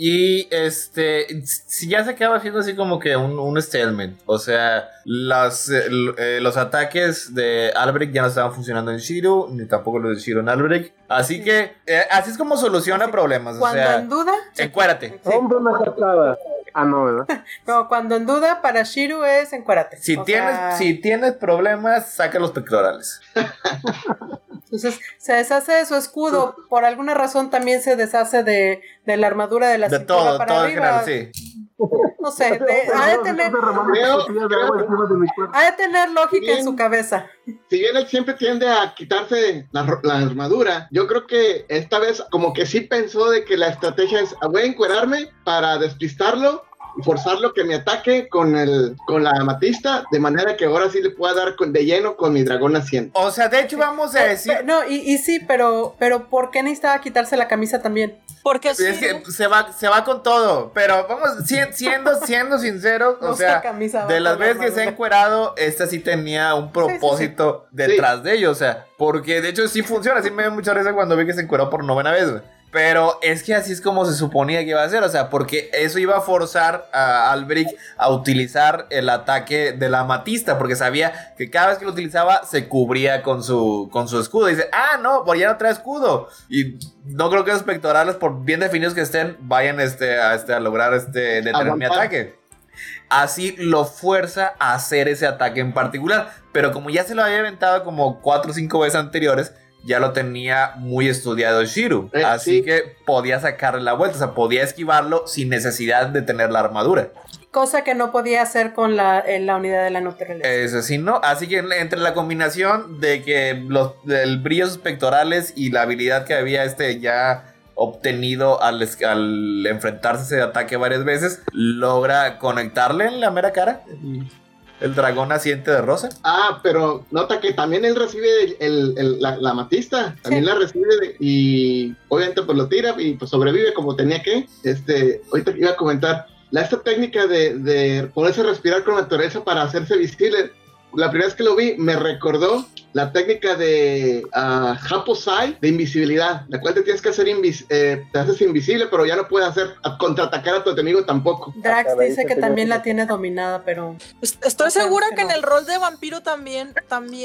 Y este, si ya se acaba haciendo así como que un, un stalemate. O sea, las, eh, eh, los ataques de Albrecht ya no estaban funcionando en Shiro, ni tampoco los de Shiro en Albrecht. Así que eh, así es como soluciona Así- problemas. O Cuando sea, en duda, encuérate. Sí. Hombre, cartada. Ah, no, ¿verdad? no, cuando en duda para Shiru es encuérate. Si O tienes, sea, si tienes problemas, saca los pectorales. Entonces se deshace de su escudo. Por alguna razón también se deshace de, de la armadura de la De cintura todo, para todo en arriba. general, sí. No sé, de- ha, de tener, Creo- ha de tener lógica en Bien. su cabeza. si bien él siempre tiende a quitarse la, la armadura, yo creo que esta vez como que sí pensó de que la estrategia es, "Ah, voy a encuerarme para despistarlo forzarlo que me ataque con el con la amatista, de manera que ahora sí le pueda dar con- de lleno con mi dragón naciente. O sea, de hecho, vamos a Pe- decir. no, y, y sí, pero, pero ¿por qué necesitaba quitarse la camisa también? Porque Es que se va, se va con todo. Pero vamos, si- siendo, siendo sincero, No o sea, camisa de las la veces que se ha encuerado, esta sí tenía un propósito detrás de ello. O sea, porque de hecho sí funciona. Sí me dio mucha risa cuando vi que se encueró por novena vez, güey. Pero es que así es como se suponía que iba a ser. O sea, porque eso iba a forzar a Albrecht a utilizar el ataque de la amatista. Porque sabía que cada vez que lo utilizaba se cubría con su, con su escudo. Y dice, ah, no, pues ya no trae escudo. Y no creo que los pectorales, por bien definidos que estén, vayan este, a, este, a lograr este, detener mi ataque. Así lo fuerza a hacer ese ataque en particular. Pero como ya se lo había aventado como cuatro o cinco veces anteriores, ya lo tenía muy estudiado Shiru. Eh, Así sí. que podía sacarle la vuelta. O sea, podía esquivarlo sin necesidad de tener la armadura. Cosa que no podía hacer con la, en la unidad de la naturaleza. Eso sí, ¿no? Así que entre la combinación de que los, el brillo de sus pectorales y la habilidad que había este ya obtenido al, al enfrentarse a ese ataque varias veces, logra conectarle en la mera cara el, dragón naciente de Rosa. Ah, pero nota que también él recibe el- el- el- la, la amatista, también la recibe de- y obviamente pues lo tira y pues sobrevive como tenía que. Este, ahorita iba a comentar, la, esta técnica de, de ponerse a respirar con la naturaleza para hacerse visible, la primera vez que lo vi me recordó la técnica de uh, Haposai de invisibilidad, la cual te tienes que hacer invis eh, te haces invisible, pero ya no puedes hacer a contraatacar a tu enemigo tampoco. Drax dice que también la tiene dominada, pero Est- Estoy No, segura que que en el rol de vampiro también,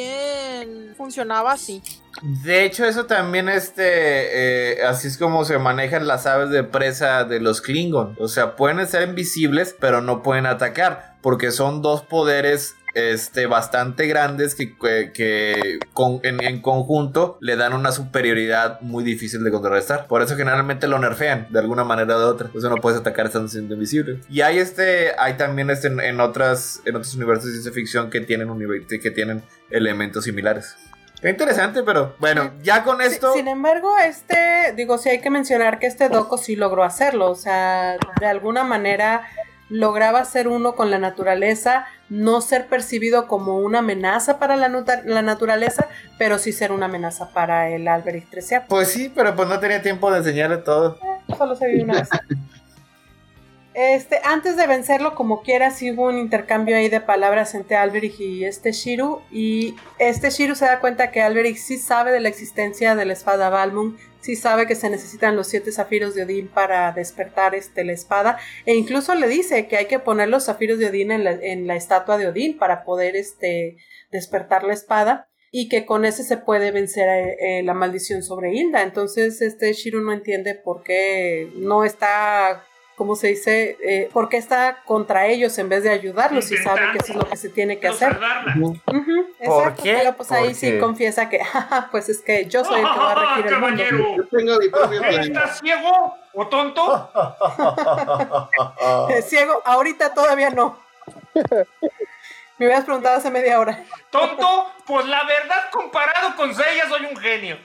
también funcionaba así. De hecho, eso también, este, eh, así es como se manejan las aves de presa de los Klingon. O sea, pueden ser invisibles, pero no pueden atacar, porque son dos poderes, este, bastante grandes que, que- que con- en, en conjunto le dan una superioridad muy difícil de contrarrestar. Por eso generalmente lo nerfean de alguna manera o de otra. Entonces no puedes atacar estando siendo invisible. Y hay este, hay también este en, en otras, en otros universos de ciencia ficción que tienen, que tienen elementos similares. Qué interesante, pero bueno, ya con esto. Sin embargo, este, digo, sí hay que mencionar que este Doco sí logró hacerlo, o sea, de alguna manera lograba ser uno con la naturaleza, no ser percibido como una amenaza para la, naturaleza, pero sí ser una amenaza para el Alberic XIII. Pues sí, pero pues no tenía tiempo de enseñarle todo. Solo se vio una vez. Este, antes de vencerlo, como quiera, sí hubo un intercambio ahí de palabras entre Alberic y este Shiru. Y este Shiru se da cuenta que Alberic sí sabe de la existencia de la espada Balmung, sí sabe que se necesitan los siete zafiros de Odín para despertar este, la espada. E incluso le dice que hay que poner los zafiros de Odín en la, en la estatua de Odín para poder este, despertar la espada. Y que con ese se puede vencer eh, eh, la maldición sobre Hilda. Entonces, este Shiru no entiende por qué no está ¿cómo se dice? Eh, ¿Por qué está contra ellos en vez de ayudarlos y sabe que eso es lo que se tiene que No hacer? Ujú, ¿Por exacto, qué? pero pues ahí sí confiesa que, "Jaja, pues es que yo soy el que va a regir el mundo. Caballero, Yo tengo mi propio plan. ¿estás ciego o tonto? Ciego, ahorita todavía no. Me hubieras preguntado hace media hora. ¿Tonto? Pues la verdad, comparado con Seiya, soy un genio.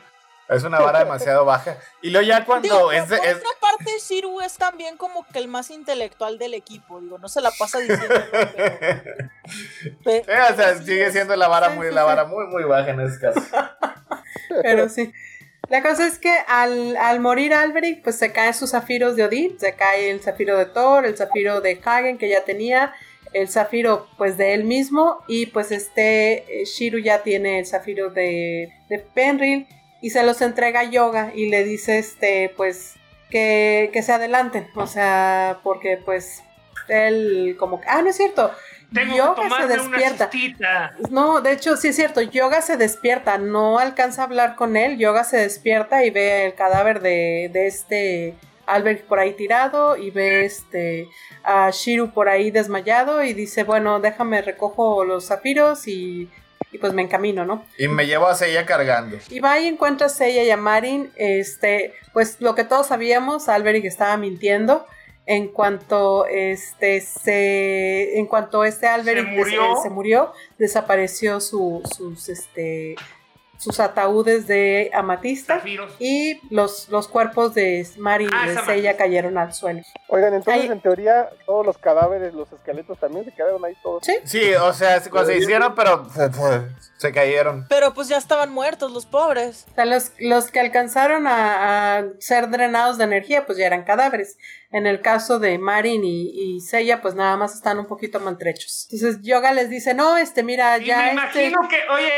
Es una vara demasiado baja. Y luego ya cuando Digo, es, por es- otra parte, Shiru es también como que el más intelectual del equipo. Digo, no se la pasa diciendo. pero- pe- o sea, sí, sigue siendo la vara Sí, muy, sí, la sí. vara muy, muy baja en ese caso. Pero sí. La cosa es que al, al morir Alberic, pues se caen sus zafiros de Odín, se cae el zafiro de Thor, el zafiro de Hagen que ya tenía, el zafiro pues de él mismo, y pues este eh, Shiru ya tiene el zafiro de, de Penril, y se los entrega a Yoga y le dice este pues que, que se adelanten, o sea, porque pues él como que, ah, no es cierto, Tengo Yoga que se una despierta. No, de hecho, sí es cierto. Yoga se despierta, no alcanza a hablar con él. Yoga se despierta y ve el cadáver de, de este Albert por ahí tirado y ve este a Shiru por ahí desmayado y dice, bueno, déjame recojo los zafiros y, y pues me encamino, ¿no? Y me llevo a Seiya cargando. Y va y encuentra a Seiya y a Marin, este, pues lo que todos sabíamos, Alberic estaba mintiendo. En cuanto este se en cuanto este Alberic Se murió. se murió, desapareció su- sus este sus ataúdes de amatista Zafiros. y los, los cuerpos de Marin Ah, y de esa Seiya Amatista. cayeron al suelo. Oigan, entonces Ahí- en teoría todos los cadáveres, los esqueletos también se quedaron ahí todos. Sí, Sí, o sea, se- cuando se hicieron, pero se, se cayeron. Pero pues ya estaban muertos los pobres. O sea, los, los que alcanzaron a, a ser drenados de energía, pues ya eran cadáveres. En el caso de Marin y, y Seiya, pues nada más están un poquito maltrechos. Entonces Yoga les dice, no, este, mira, Y ya me este... imagino que, oye,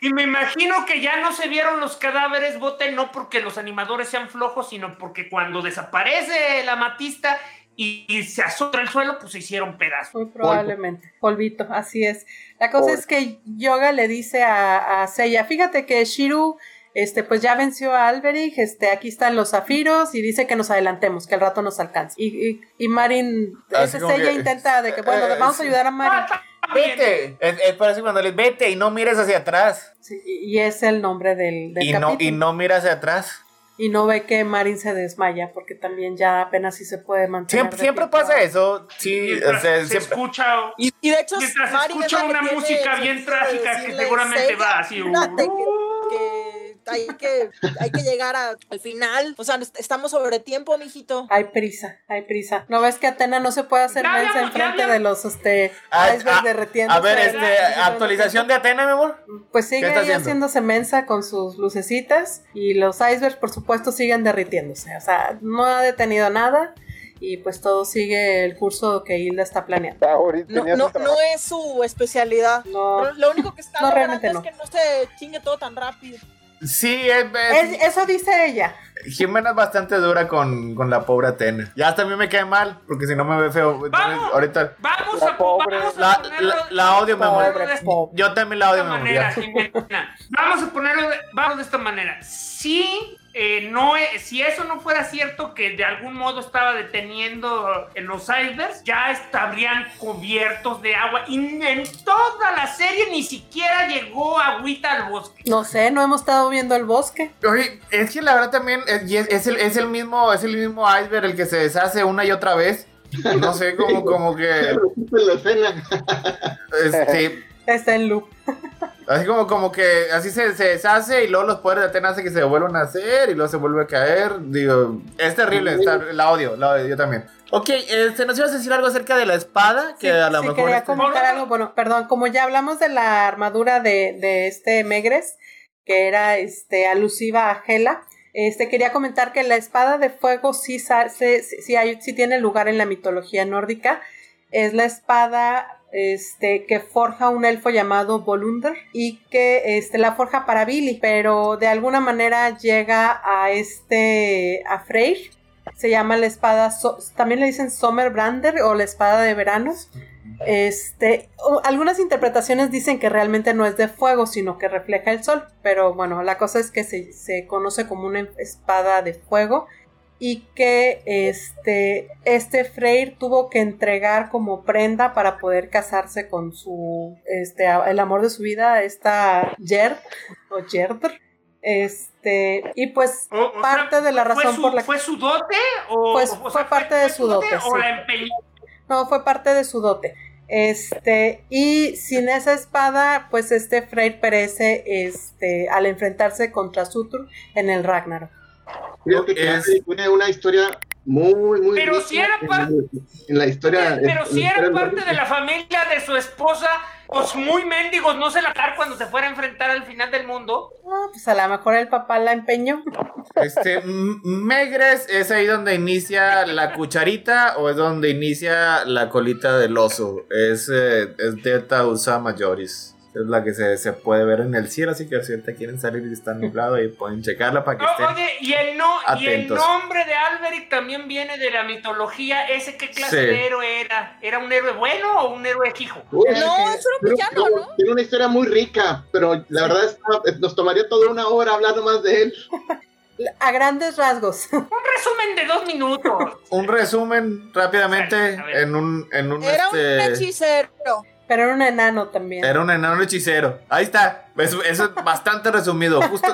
y me imagino que ya no se vieron los cadáveres, bote, no porque los animadores sean flojos, sino porque cuando desaparece la matista y, y se azota el suelo, pues se hicieron pedazos. Muy probablemente. Polvito, así es. La cosa es que Yoga le dice a, a Seiya, fíjate que Shiru, este, pues ya venció a Alberic, este, aquí están los zafiros, y dice que nos adelantemos, que el rato nos alcance. Y, y, y Marin, ese que- intenta de que, bueno, eh, vamos a ayudar a Marin. Ah. Vete. Es, es por eso cuando les vete y no mires hacia atrás. Sí, y y es el nombre del, del Y no, y no mira hacia atrás. Y no ve que Marin se desmaya, porque también ya apenas sí se puede mantener. Siempre, siempre pasa eso. Sí, o Mientras sea, se siempre. escucha Y, y de hecho, Mientras se Marin es escucha una música bien trágica que seguramente "Seiya, va así, uh". Hay que hay que llegar a- al final. O sea, est- estamos sobre tiempo, mijito. Hay prisa, hay prisa. ¿No ves que Atena no se puede hacer mensa enfrente de los este, Ah, icebergs ah, derretiendo? A ver, este, actualización de Atena, mi amor. Pues sigue ¿Qué está ahí haciendo? haciéndose mensa con sus lucecitas y los icebergs, por supuesto, siguen derritiéndose. O sea, no ha detenido nada. y pues todo sigue el curso que Hilda está planeando. Ahorita No, no, no es su especialidad. No, Lo único que está No, realmente es que no se chingue todo tan rápido. Sí, es, es- es- eso dice ella. Jimena es bastante dura con, con la pobre Atena. Ya hasta a mí me cae mal, porque si no me ve feo. Entonces, ¡Vamos! ahorita Vamos La a, pobre. vamos a la, la, la odio, mi amor. Yo también la odio, mi amor. manera, ya. Jimena. Vamos a ponerlo de, vamos de esta manera. Si eh, no es- si eso no fuera cierto que de algún modo estaba deteniendo en los icebergs, ya estarían cubiertos de agua y en toda la serie ni siquiera llegó agüita al bosque. No sé, no hemos estado viendo el bosque. Oye, es que la verdad también es, y es, es el, es el mismo es el mismo iceberg el que se deshace una y otra vez. No sé, como, como que la este, Está en loop. Así como, como que así se, se deshace y luego los poderes de Atena hacen que se vuelvan a hacer y luego se vuelve a caer. Digo, es terrible, está- la odio, la odio, yo también. Ok, este, nos ibas a decir algo acerca de la espada, que Sí, a lo sí, mejor... quería este- comentar algo. Bueno, perdón, como ya hablamos de la armadura de, de este Megres, que era este, alusiva a Hela, este, quería comentar que la espada de fuego sí, se- sí, sí hay, sí tiene lugar en la mitología nórdica. Es la espada este, que forja un elfo llamado Volunder y que este, la forja para Billy, pero de alguna manera llega a este, a Freyr. Se llama la espada, también le dicen Sommerbrander o la espada de verano. Este, algunas interpretaciones dicen que realmente no es de fuego, sino que refleja el sol, pero bueno, la cosa es que se, se conoce como una espada de fuego y que este, este Freyr tuvo que entregar como prenda para poder casarse con su, este, el amor de su vida, esta Gerd, o Gerdr, este, y pues O- o parte de la ¿fue razón su- por la ¿Fue su dote? O, Pues, o fue parte de su dote, ¿O sí. la? No, fue parte de su dote. Este, y sin esa espada, pues este Freyr perece este, al enfrentarse contra Sutur en el Ragnarok. Fíjate que Es- tiene una historia muy, muy. Pero si era en, par- en la historia. Pero en si era parte de la familia de su esposa, pues muy mendigos, no se la dar cuando se fuera a enfrentar al final del mundo. No, pues a lo mejor el papá la empeñó. Este, Megres, ¿es ahí donde inicia la cucharita o es donde inicia la colita del oso? Es, eh, es Delta Ursa Majoris. Es la que se, se puede ver en el cielo, así que si ahorita quieren salir y está nublado y pueden checarla para que O- estén. oye, y el, no, y el atentos. nombre de Alberic también viene de la mitología. ¿Ese qué clase Sí. de héroe era? ¿Era un héroe bueno o un héroe fijo? Uy, No, es un villano, ¿no? Tiene una historia muy rica, pero la verdad es que nos tomaría toda una hora hablando más de él. A grandes rasgos. Un resumen de dos minutos. Un resumen rápidamente A ver. en un, en un Era un este, hechicero. Pero era un enano también. Era un enano hechicero. Ahí está. Eso, eso es bastante resumido. Justo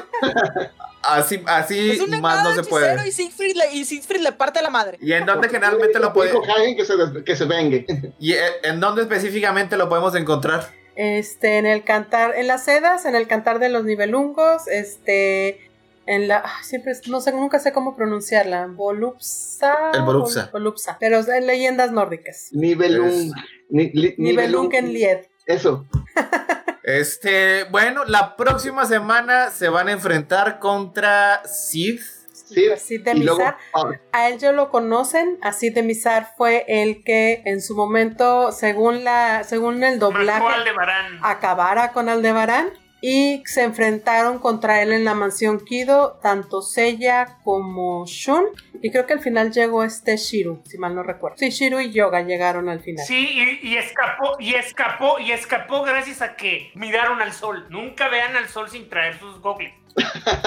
así, así Es un más no se puede. y Siegfried, le, y Siegfried le parte la madre. ¿Y en dónde generalmente lo puede? Que se, que se vengue. ¿Y eh, en dónde específicamente lo podemos encontrar? Este, en el cantar, en las sedas, en el cantar de los nivelungos, este, en la, ah, siempre, es- no sé, nunca sé cómo pronunciarla, Volupsa. El Volupsa. Vol- Volupsa, pero en leyendas nórdicas. Nibelung. Ni, li- Nibelungenlied. Eso. Este, bueno, la próxima semana se van a enfrentar contra Sid. Sí. Pues de luego, ah, A él yo lo conocen, así de Mizar fue el que en su momento, según la, según el doblaje, acabara con Aldebarán y se enfrentaron contra él en la mansión Kido, tanto Seiya como Shun. Y creo que al final llegó este Shiru, si mal no recuerdo. Sí, Shiru y Yoga llegaron al final. Sí, y, escapó, y escapó, y escapó gracias a que miraron al sol. Nunca vean al sol sin traer sus gogles.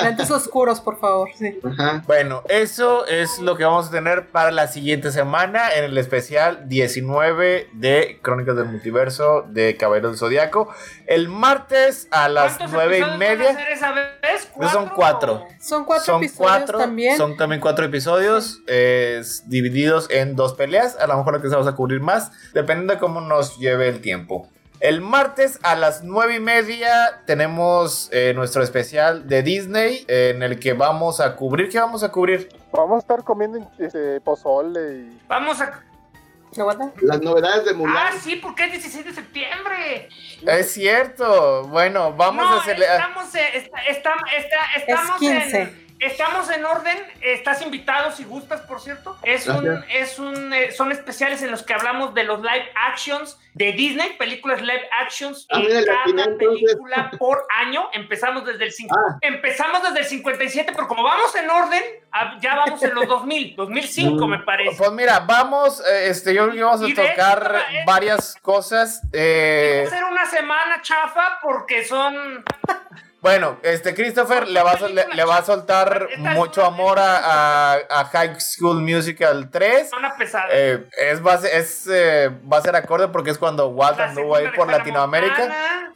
Lentes oscuros, por favor. Sí. Ajá. Bueno, eso es lo que vamos a tener para la siguiente semana en el especial 19 de Crónicas del Multiverso de Caballero del Zodiaco. El martes a las ¿Cuántos nueve y episodios van a media. hacer esa vez? Pues son cuatro. Son cuatro son episodios cuatro, también. son también cuatro episodios eh, divididos en dos peleas. A lo mejor lo que vamos a cubrir más, dependiendo de cómo nos lleve el tiempo. El martes a las nueve y media tenemos eh, nuestro especial de Disney en el que vamos a cubrir. ¿Qué vamos a cubrir? Vamos a estar comiendo este, pozole y. Vamos a. Las novedades de Mulan. Ah, sí, porque es 16 de septiembre. Es cierto. Bueno, vamos no, a celebrar. Estamos, eh, está- está- está- estamos 15. en. Estamos en orden, estás invitado si gustas, por cierto. Es un, es un, eh, son especiales en los que hablamos de los live actions de Disney, películas live actions, Ah, mira, la cada entonces. película por año. Empezamos desde el cinco- Ah. empezamos desde el 57, pero como vamos en orden, ah, ya vamos en los 2000, 2005 me parece. Pues mira, vamos, eh, este, yo creo que vamos a tocar hecho, eh, varias cosas. eh, Va a ser una semana chafa porque son bueno, este Christopher le va a, sol- le, le va a soltar mucho amor a, a- a High School Musical 3. semana pesada. Eh, es, va, a ser, es, eh, va a ser acorde porque es cuando Walt anduvo ahí por Latinoamérica. Montana.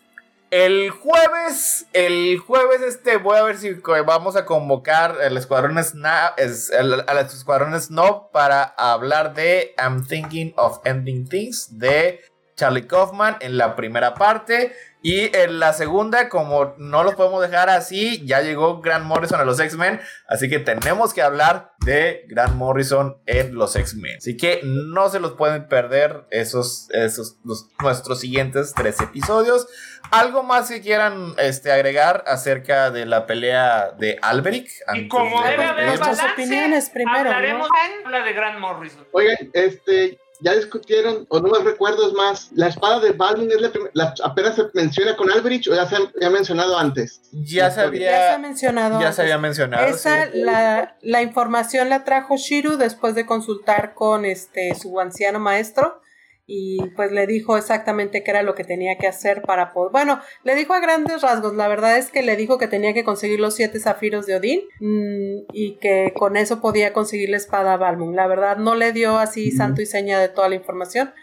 El jueves, el jueves este voy a ver si vamos a convocar al escuadrón Sna- es- al, al escuadrón Snob para hablar de I'm Thinking of Ending Things de Charlie Kaufman en la primera parte y en la segunda como no los podemos dejar así ya llegó Grant Morrison a los X-Men así que tenemos que hablar de Grant Morrison en los X-Men así que no se los pueden perder esos, esos los- nuestros siguientes tres episodios algo más que quieran este, agregar acerca de la pelea de Alberic. Y como de debe haber balance, opiniones primero, hablaremos la de Grant Morrison. Oigan, este, ya discutieron, o no me recuerdo más, la espada de Balvin es la, la- apenas se menciona con Alberich o ya se ha mencionado antes. Ya se Ya se ha había, mencionado. ya antes. se había mencionado. Esa, sí. la, la información la trajo Shiru después de consultar con este su anciano maestro y pues le dijo exactamente qué era lo que tenía que hacer para poder... Bueno, le dijo a grandes rasgos, la verdad es que le dijo que tenía que conseguir los siete zafiros de Odín mm, y que con eso podía conseguir la espada Balmung. La verdad no le dio así santo y seña de toda la información.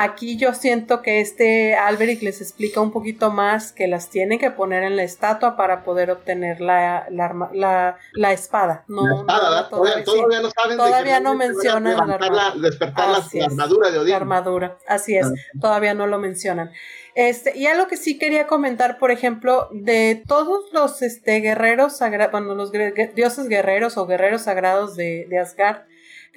Aquí yo siento que este Alberic les explica un poquito más que las tienen que poner en la estatua para poder obtener la, la, la, la espada. No, la espada, no, todavía, no saben Todavía no mencionan la armadura. despertar la, armadura de Odín. la armadura. Así es, Ah. todavía no lo mencionan. Este, y algo que sí quería comentar, por ejemplo, de todos los este, guerreros sagrados, bueno, los dioses guerreros o guerreros sagrados de, de Asgard,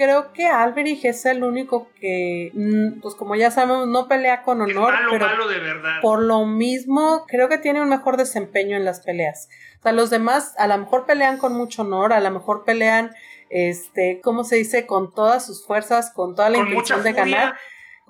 creo que Alberich es el único que, mm, pues como ya sabemos, no pelea con honor, malo, pero malo de verdad. por lo mismo, creo que tiene un mejor desempeño en las peleas. O sea, los demás a lo mejor pelean con mucho honor, a lo mejor pelean, este, ¿cómo se dice? Con todas sus fuerzas, con toda la Con intención de ganar,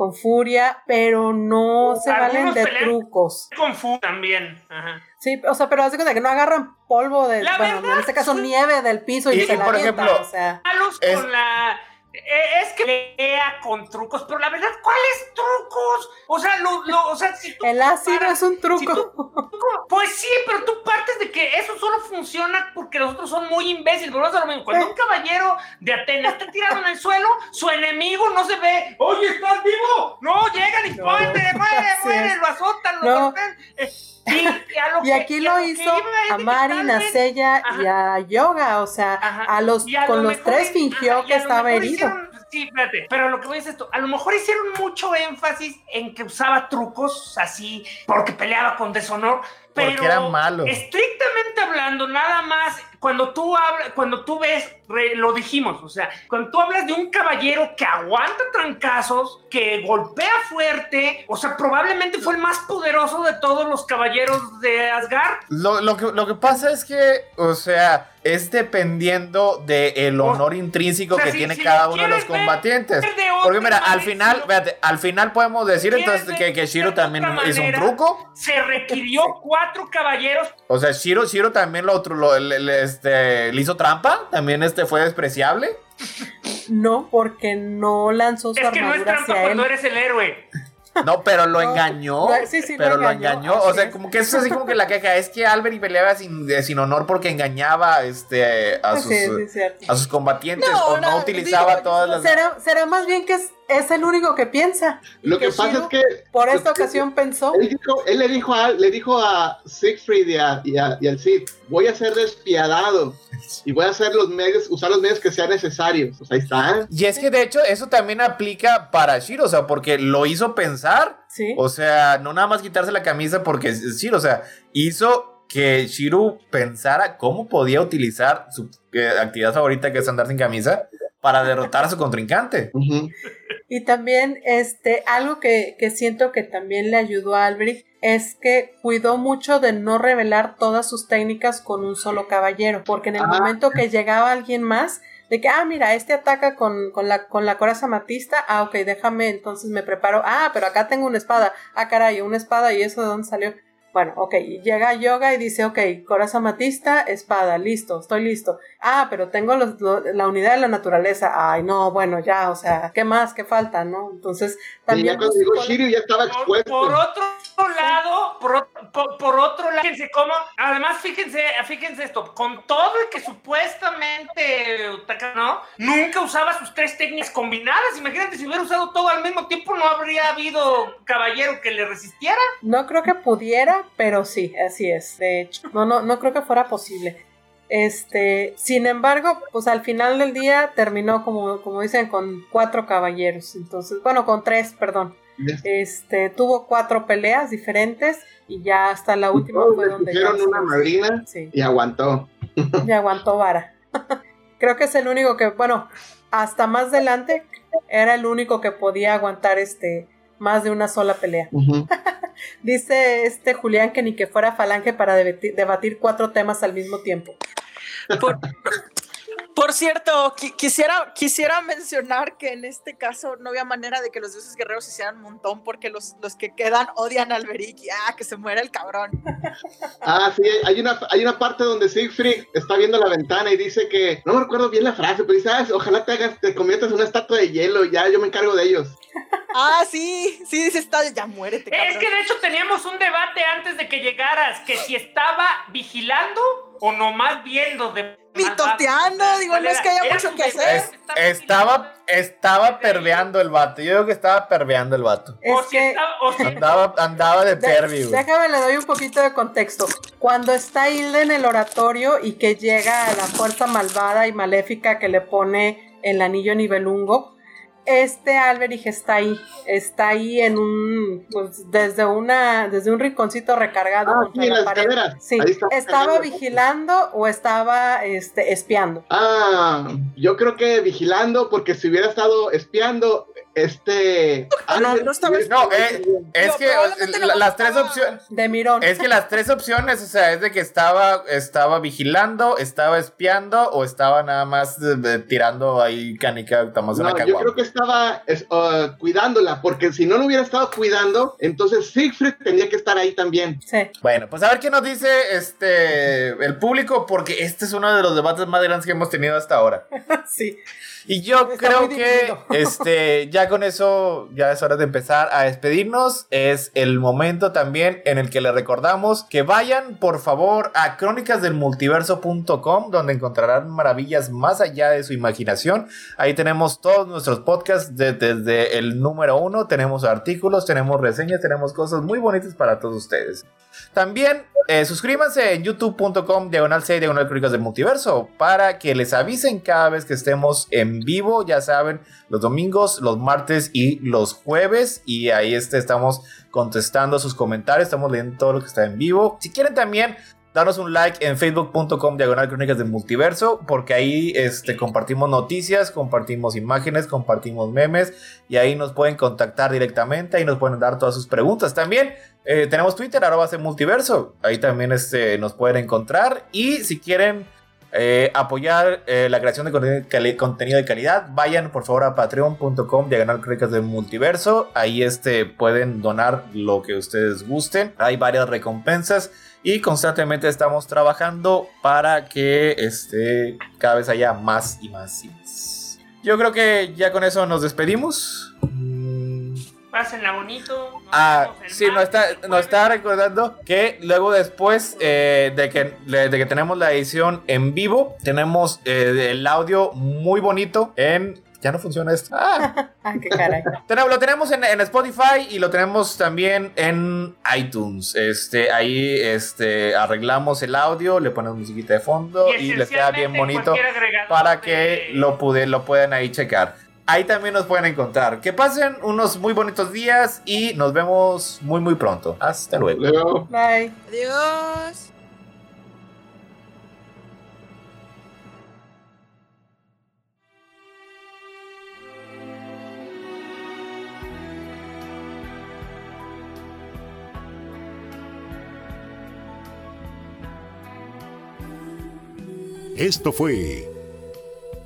con furia, pero no se Algunos valen de trucos. Con Fu también. Ajá. Sí, o sea, pero haz de cuenta que no agarran polvo de, La bueno, verdad, en este caso sí. nieve del piso y, Y- se y la por avientan, ejemplo, o sea. Malos Es- con la. Eh, Es que pelea con trucos, pero la verdad, ¿cuáles trucos? O sea, lo, lo- o sea, si tú El ácido paras- es un si truco. tú- pues sí, pero tú partes de que eso solo funciona porque los otros son muy imbéciles. A lo mismo. Cuando un caballero de Atenas está tirado en el suelo, su enemigo no se ve. Oye, ¿estás vivo? No, llegan y No. muere, muere, muere, lo azotan, lo No. Eh, y, y a lo Y que- aquí y a lo hizo es a Marin, a Sella y a Yoga, o sea, Ajá. a los a con lo los mejor- tres fingió ajá, que estaba herido. hicieron- sí, espérate, pero lo que voy a decir esto, a lo mejor hicieron mucho énfasis en que usaba trucos así porque peleaba con deshonor, pero Porque era malo. estrictamente hablando, nada más cuando tú hablas, cuando tú ves, lo dijimos, o sea, cuando tú hablas de un caballero que aguanta trancazos, que golpea fuerte, o sea, probablemente fue el más poderoso de todos los caballeros de Asgard. Lo que, lo que pasa es que, o sea, es dependiendo del honor intrínseco o sea, que si- tiene si cada lo uno de los combatientes. de Porque mira, al final, lo- fíjate, al final podemos decir ¿Quieres entonces que, que Shiro también hizo un truco. Se requirió cuatro caballeros. O sea, Shiro, Shiro también lo, otro- lo- le, le- este, le hizo trampa. También este fue despreciable. No, porque no lanzó su Es que no es trampa hacia él. cuando eres el héroe. No, pero lo No, engañó. no, sí, sí, pero lo engañó, O sea, es. como que eso es así como que la queja. Es que Albert y peleaba sin, de- sin honor porque engañaba este, a, sus, Sí, a sus combatientes. No, o no no, utilizaba digo, todas las. Será, será más bien que es, es el único que piensa. Lo que pasa Shiro es que Por esta ocasión pensó. él, dijo- él le dijo a le dijo a Siegfried y, a, y, a- y al Cid, voy a ser despiadado y voy a hacer los medios, usar los medios que sean necesarios. O sea, ahí está. Y es que de hecho eso también aplica para Shiro, o sea, porque lo hizo pensar. Sí. O sea, no nada más quitarse la camisa porque es Shiro, o sea, hizo que Shiro pensara cómo podía utilizar su eh, actividad favorita que es andar sin camisa para derrotar a su contrincante. Y también, este, algo que, que siento que también le ayudó a Albrecht es que cuidó mucho de no revelar todas sus técnicas con un solo caballero, porque en el Ah. momento que llegaba alguien más, de que, ah, mira, este ataca con, con la, con la coraza matista, ah, ok, déjame, entonces me preparo, ah, pero acá tengo una espada, ah, caray, una espada, ¿y eso de dónde salió? Bueno, ok, y llega Yoga y dice, ok, coraza matista, espada, listo, estoy listo. Ah, pero tengo los- lo- la unidad de la naturaleza. Ay, no, bueno, ya, o sea, ¿qué más? ¿Qué falta? ¿No? Entonces, Y también... llegó buscó- Shiryu ya estaba Por, expuesto. por otro lado, por, por- por otro lado, fíjense cómo, además fíjense, fíjense esto, con todo el que supuestamente Utaka, ¿no? Nunca usaba sus tres técnicas combinadas. Imagínate si hubiera usado todo al mismo tiempo, no habría habido caballero que le resistiera. No creo que pudiera, pero sí, así es, de hecho. No, no, no creo que fuera posible. Este, sin embargo, pues al final del día terminó como, como dicen, con cuatro caballeros. Entonces, bueno, con tres, perdón. Este, tuvo cuatro peleas diferentes y ya hasta la última fue donde ya pusieron una madrina Sí. y aguantó. y aguantó vara. Creo que es el único que, bueno, hasta más adelante era el único que podía aguantar este más de una sola pelea. Dice este Julián que ni que fuera falange para debati- debatir cuatro temas al mismo tiempo. Por, por cierto, qui- quisiera, quisiera mencionar que en este caso no había manera de que los dioses guerreros se hicieran un montón porque los, los que quedan odian al Beric y ah, que se muera el cabrón. Ah, sí, hay una, hay una parte donde Siegfried está viendo la ventana y dice que, no me recuerdo bien la frase, pero dice, ah, ojalá te hagas, te conviertas en una estatua de hielo, ya yo me encargo de ellos. Ah, sí, sí, dice está, ya muérete, Es que de hecho teníamos un debate antes de que llegaras, que si estaba vigilando o nomás viendo de Pitoteando, digo, ¿Cuál no es que haya mucho que hacer. Es- estaba, estaba perveando el vato. Yo digo que estaba perveando el vato. O Es si que estaba- o si- Andaba, andaba de de- pervio. déjame le doy un poquito de contexto. Cuando está Hilda en el oratorio y que llega a la fuerza malvada y maléfica que le pone el anillo nivelungo, este Alberich está ahí, está ahí en un, pues, desde una, desde un rinconcito recargado Ah, sí, en las pared. Sí, estaba vigilando o estaba, este, espiando. Ah, yo creo que vigilando, porque si hubiera estado espiando, este... Ah, no, Albert- no estaba No, eh, es No, que no la- las tres opciones. De mirón. Es que las tres opciones, o sea, es de que estaba, estaba vigilando, estaba espiando o estaba nada más eh, tirando ahí canica, una No, yo caguama. creo que estaba es, uh, cuidándola, porque si no lo hubiera estado cuidando, entonces Siegfried tenía que estar ahí también. Sí. Bueno, pues a ver qué nos dice este el público, porque este es uno de los debates más grandes que hemos tenido hasta ahora. sí. Y yo Está creo que este, ya con eso ya es hora de empezar a despedirnos. Es el momento también en el que le recordamos que vayan por favor a crónicasdelmultiverso.com donde encontrarán maravillas más allá de su imaginación. Ahí tenemos todos nuestros podcasts de- desde el número uno. Tenemos artículos, tenemos reseñas, tenemos cosas muy bonitas para todos ustedes. También eh, suscríbanse en youtube.com diagonal 6 diagonal crónicas del multiverso para que les avisen cada vez que estemos en vivo, ya saben, los domingos, los martes y los jueves y ahí este, estamos contestando sus comentarios, estamos leyendo todo lo que está en vivo. Si quieren también darnos un like en facebook.com diagonal crónicas del multiverso porque ahí este, compartimos noticias, compartimos imágenes, compartimos memes y ahí nos pueden contactar directamente, ahí nos pueden dar todas sus preguntas. También eh, tenemos Twitter, arroba C multiverso. Ahí también este, nos pueden encontrar. Y si quieren eh, apoyar eh, la creación de contenido de, calidad, vayan por favor a patreon.com diagonal crónicas del multiverso. Ahí este, pueden donar lo que ustedes gusten. Hay varias recompensas. Y constantemente estamos trabajando para que este, cada vez haya más y más y más. Yo creo que ya con eso nos despedimos. Pásenla bonito. Ah, sí, nos está, nos está recordando que luego después eh, de, que, de que tenemos la edición en vivo, tenemos eh, el audio muy bonito en... Ya no funciona esto. Ah, Ah, qué caray. tenemos- lo tenemos en, en Spotify y lo tenemos también en iTunes. Este, ahí este, arreglamos el audio, le ponemos musiquita de fondo y, les queda bien bonito para de- que lo, pude, lo puedan ahí checar ahí también nos pueden encontrar. Que pasen unos muy bonitos días y nos vemos muy, muy pronto. Hasta luego. Bye. Adiós. Esto fue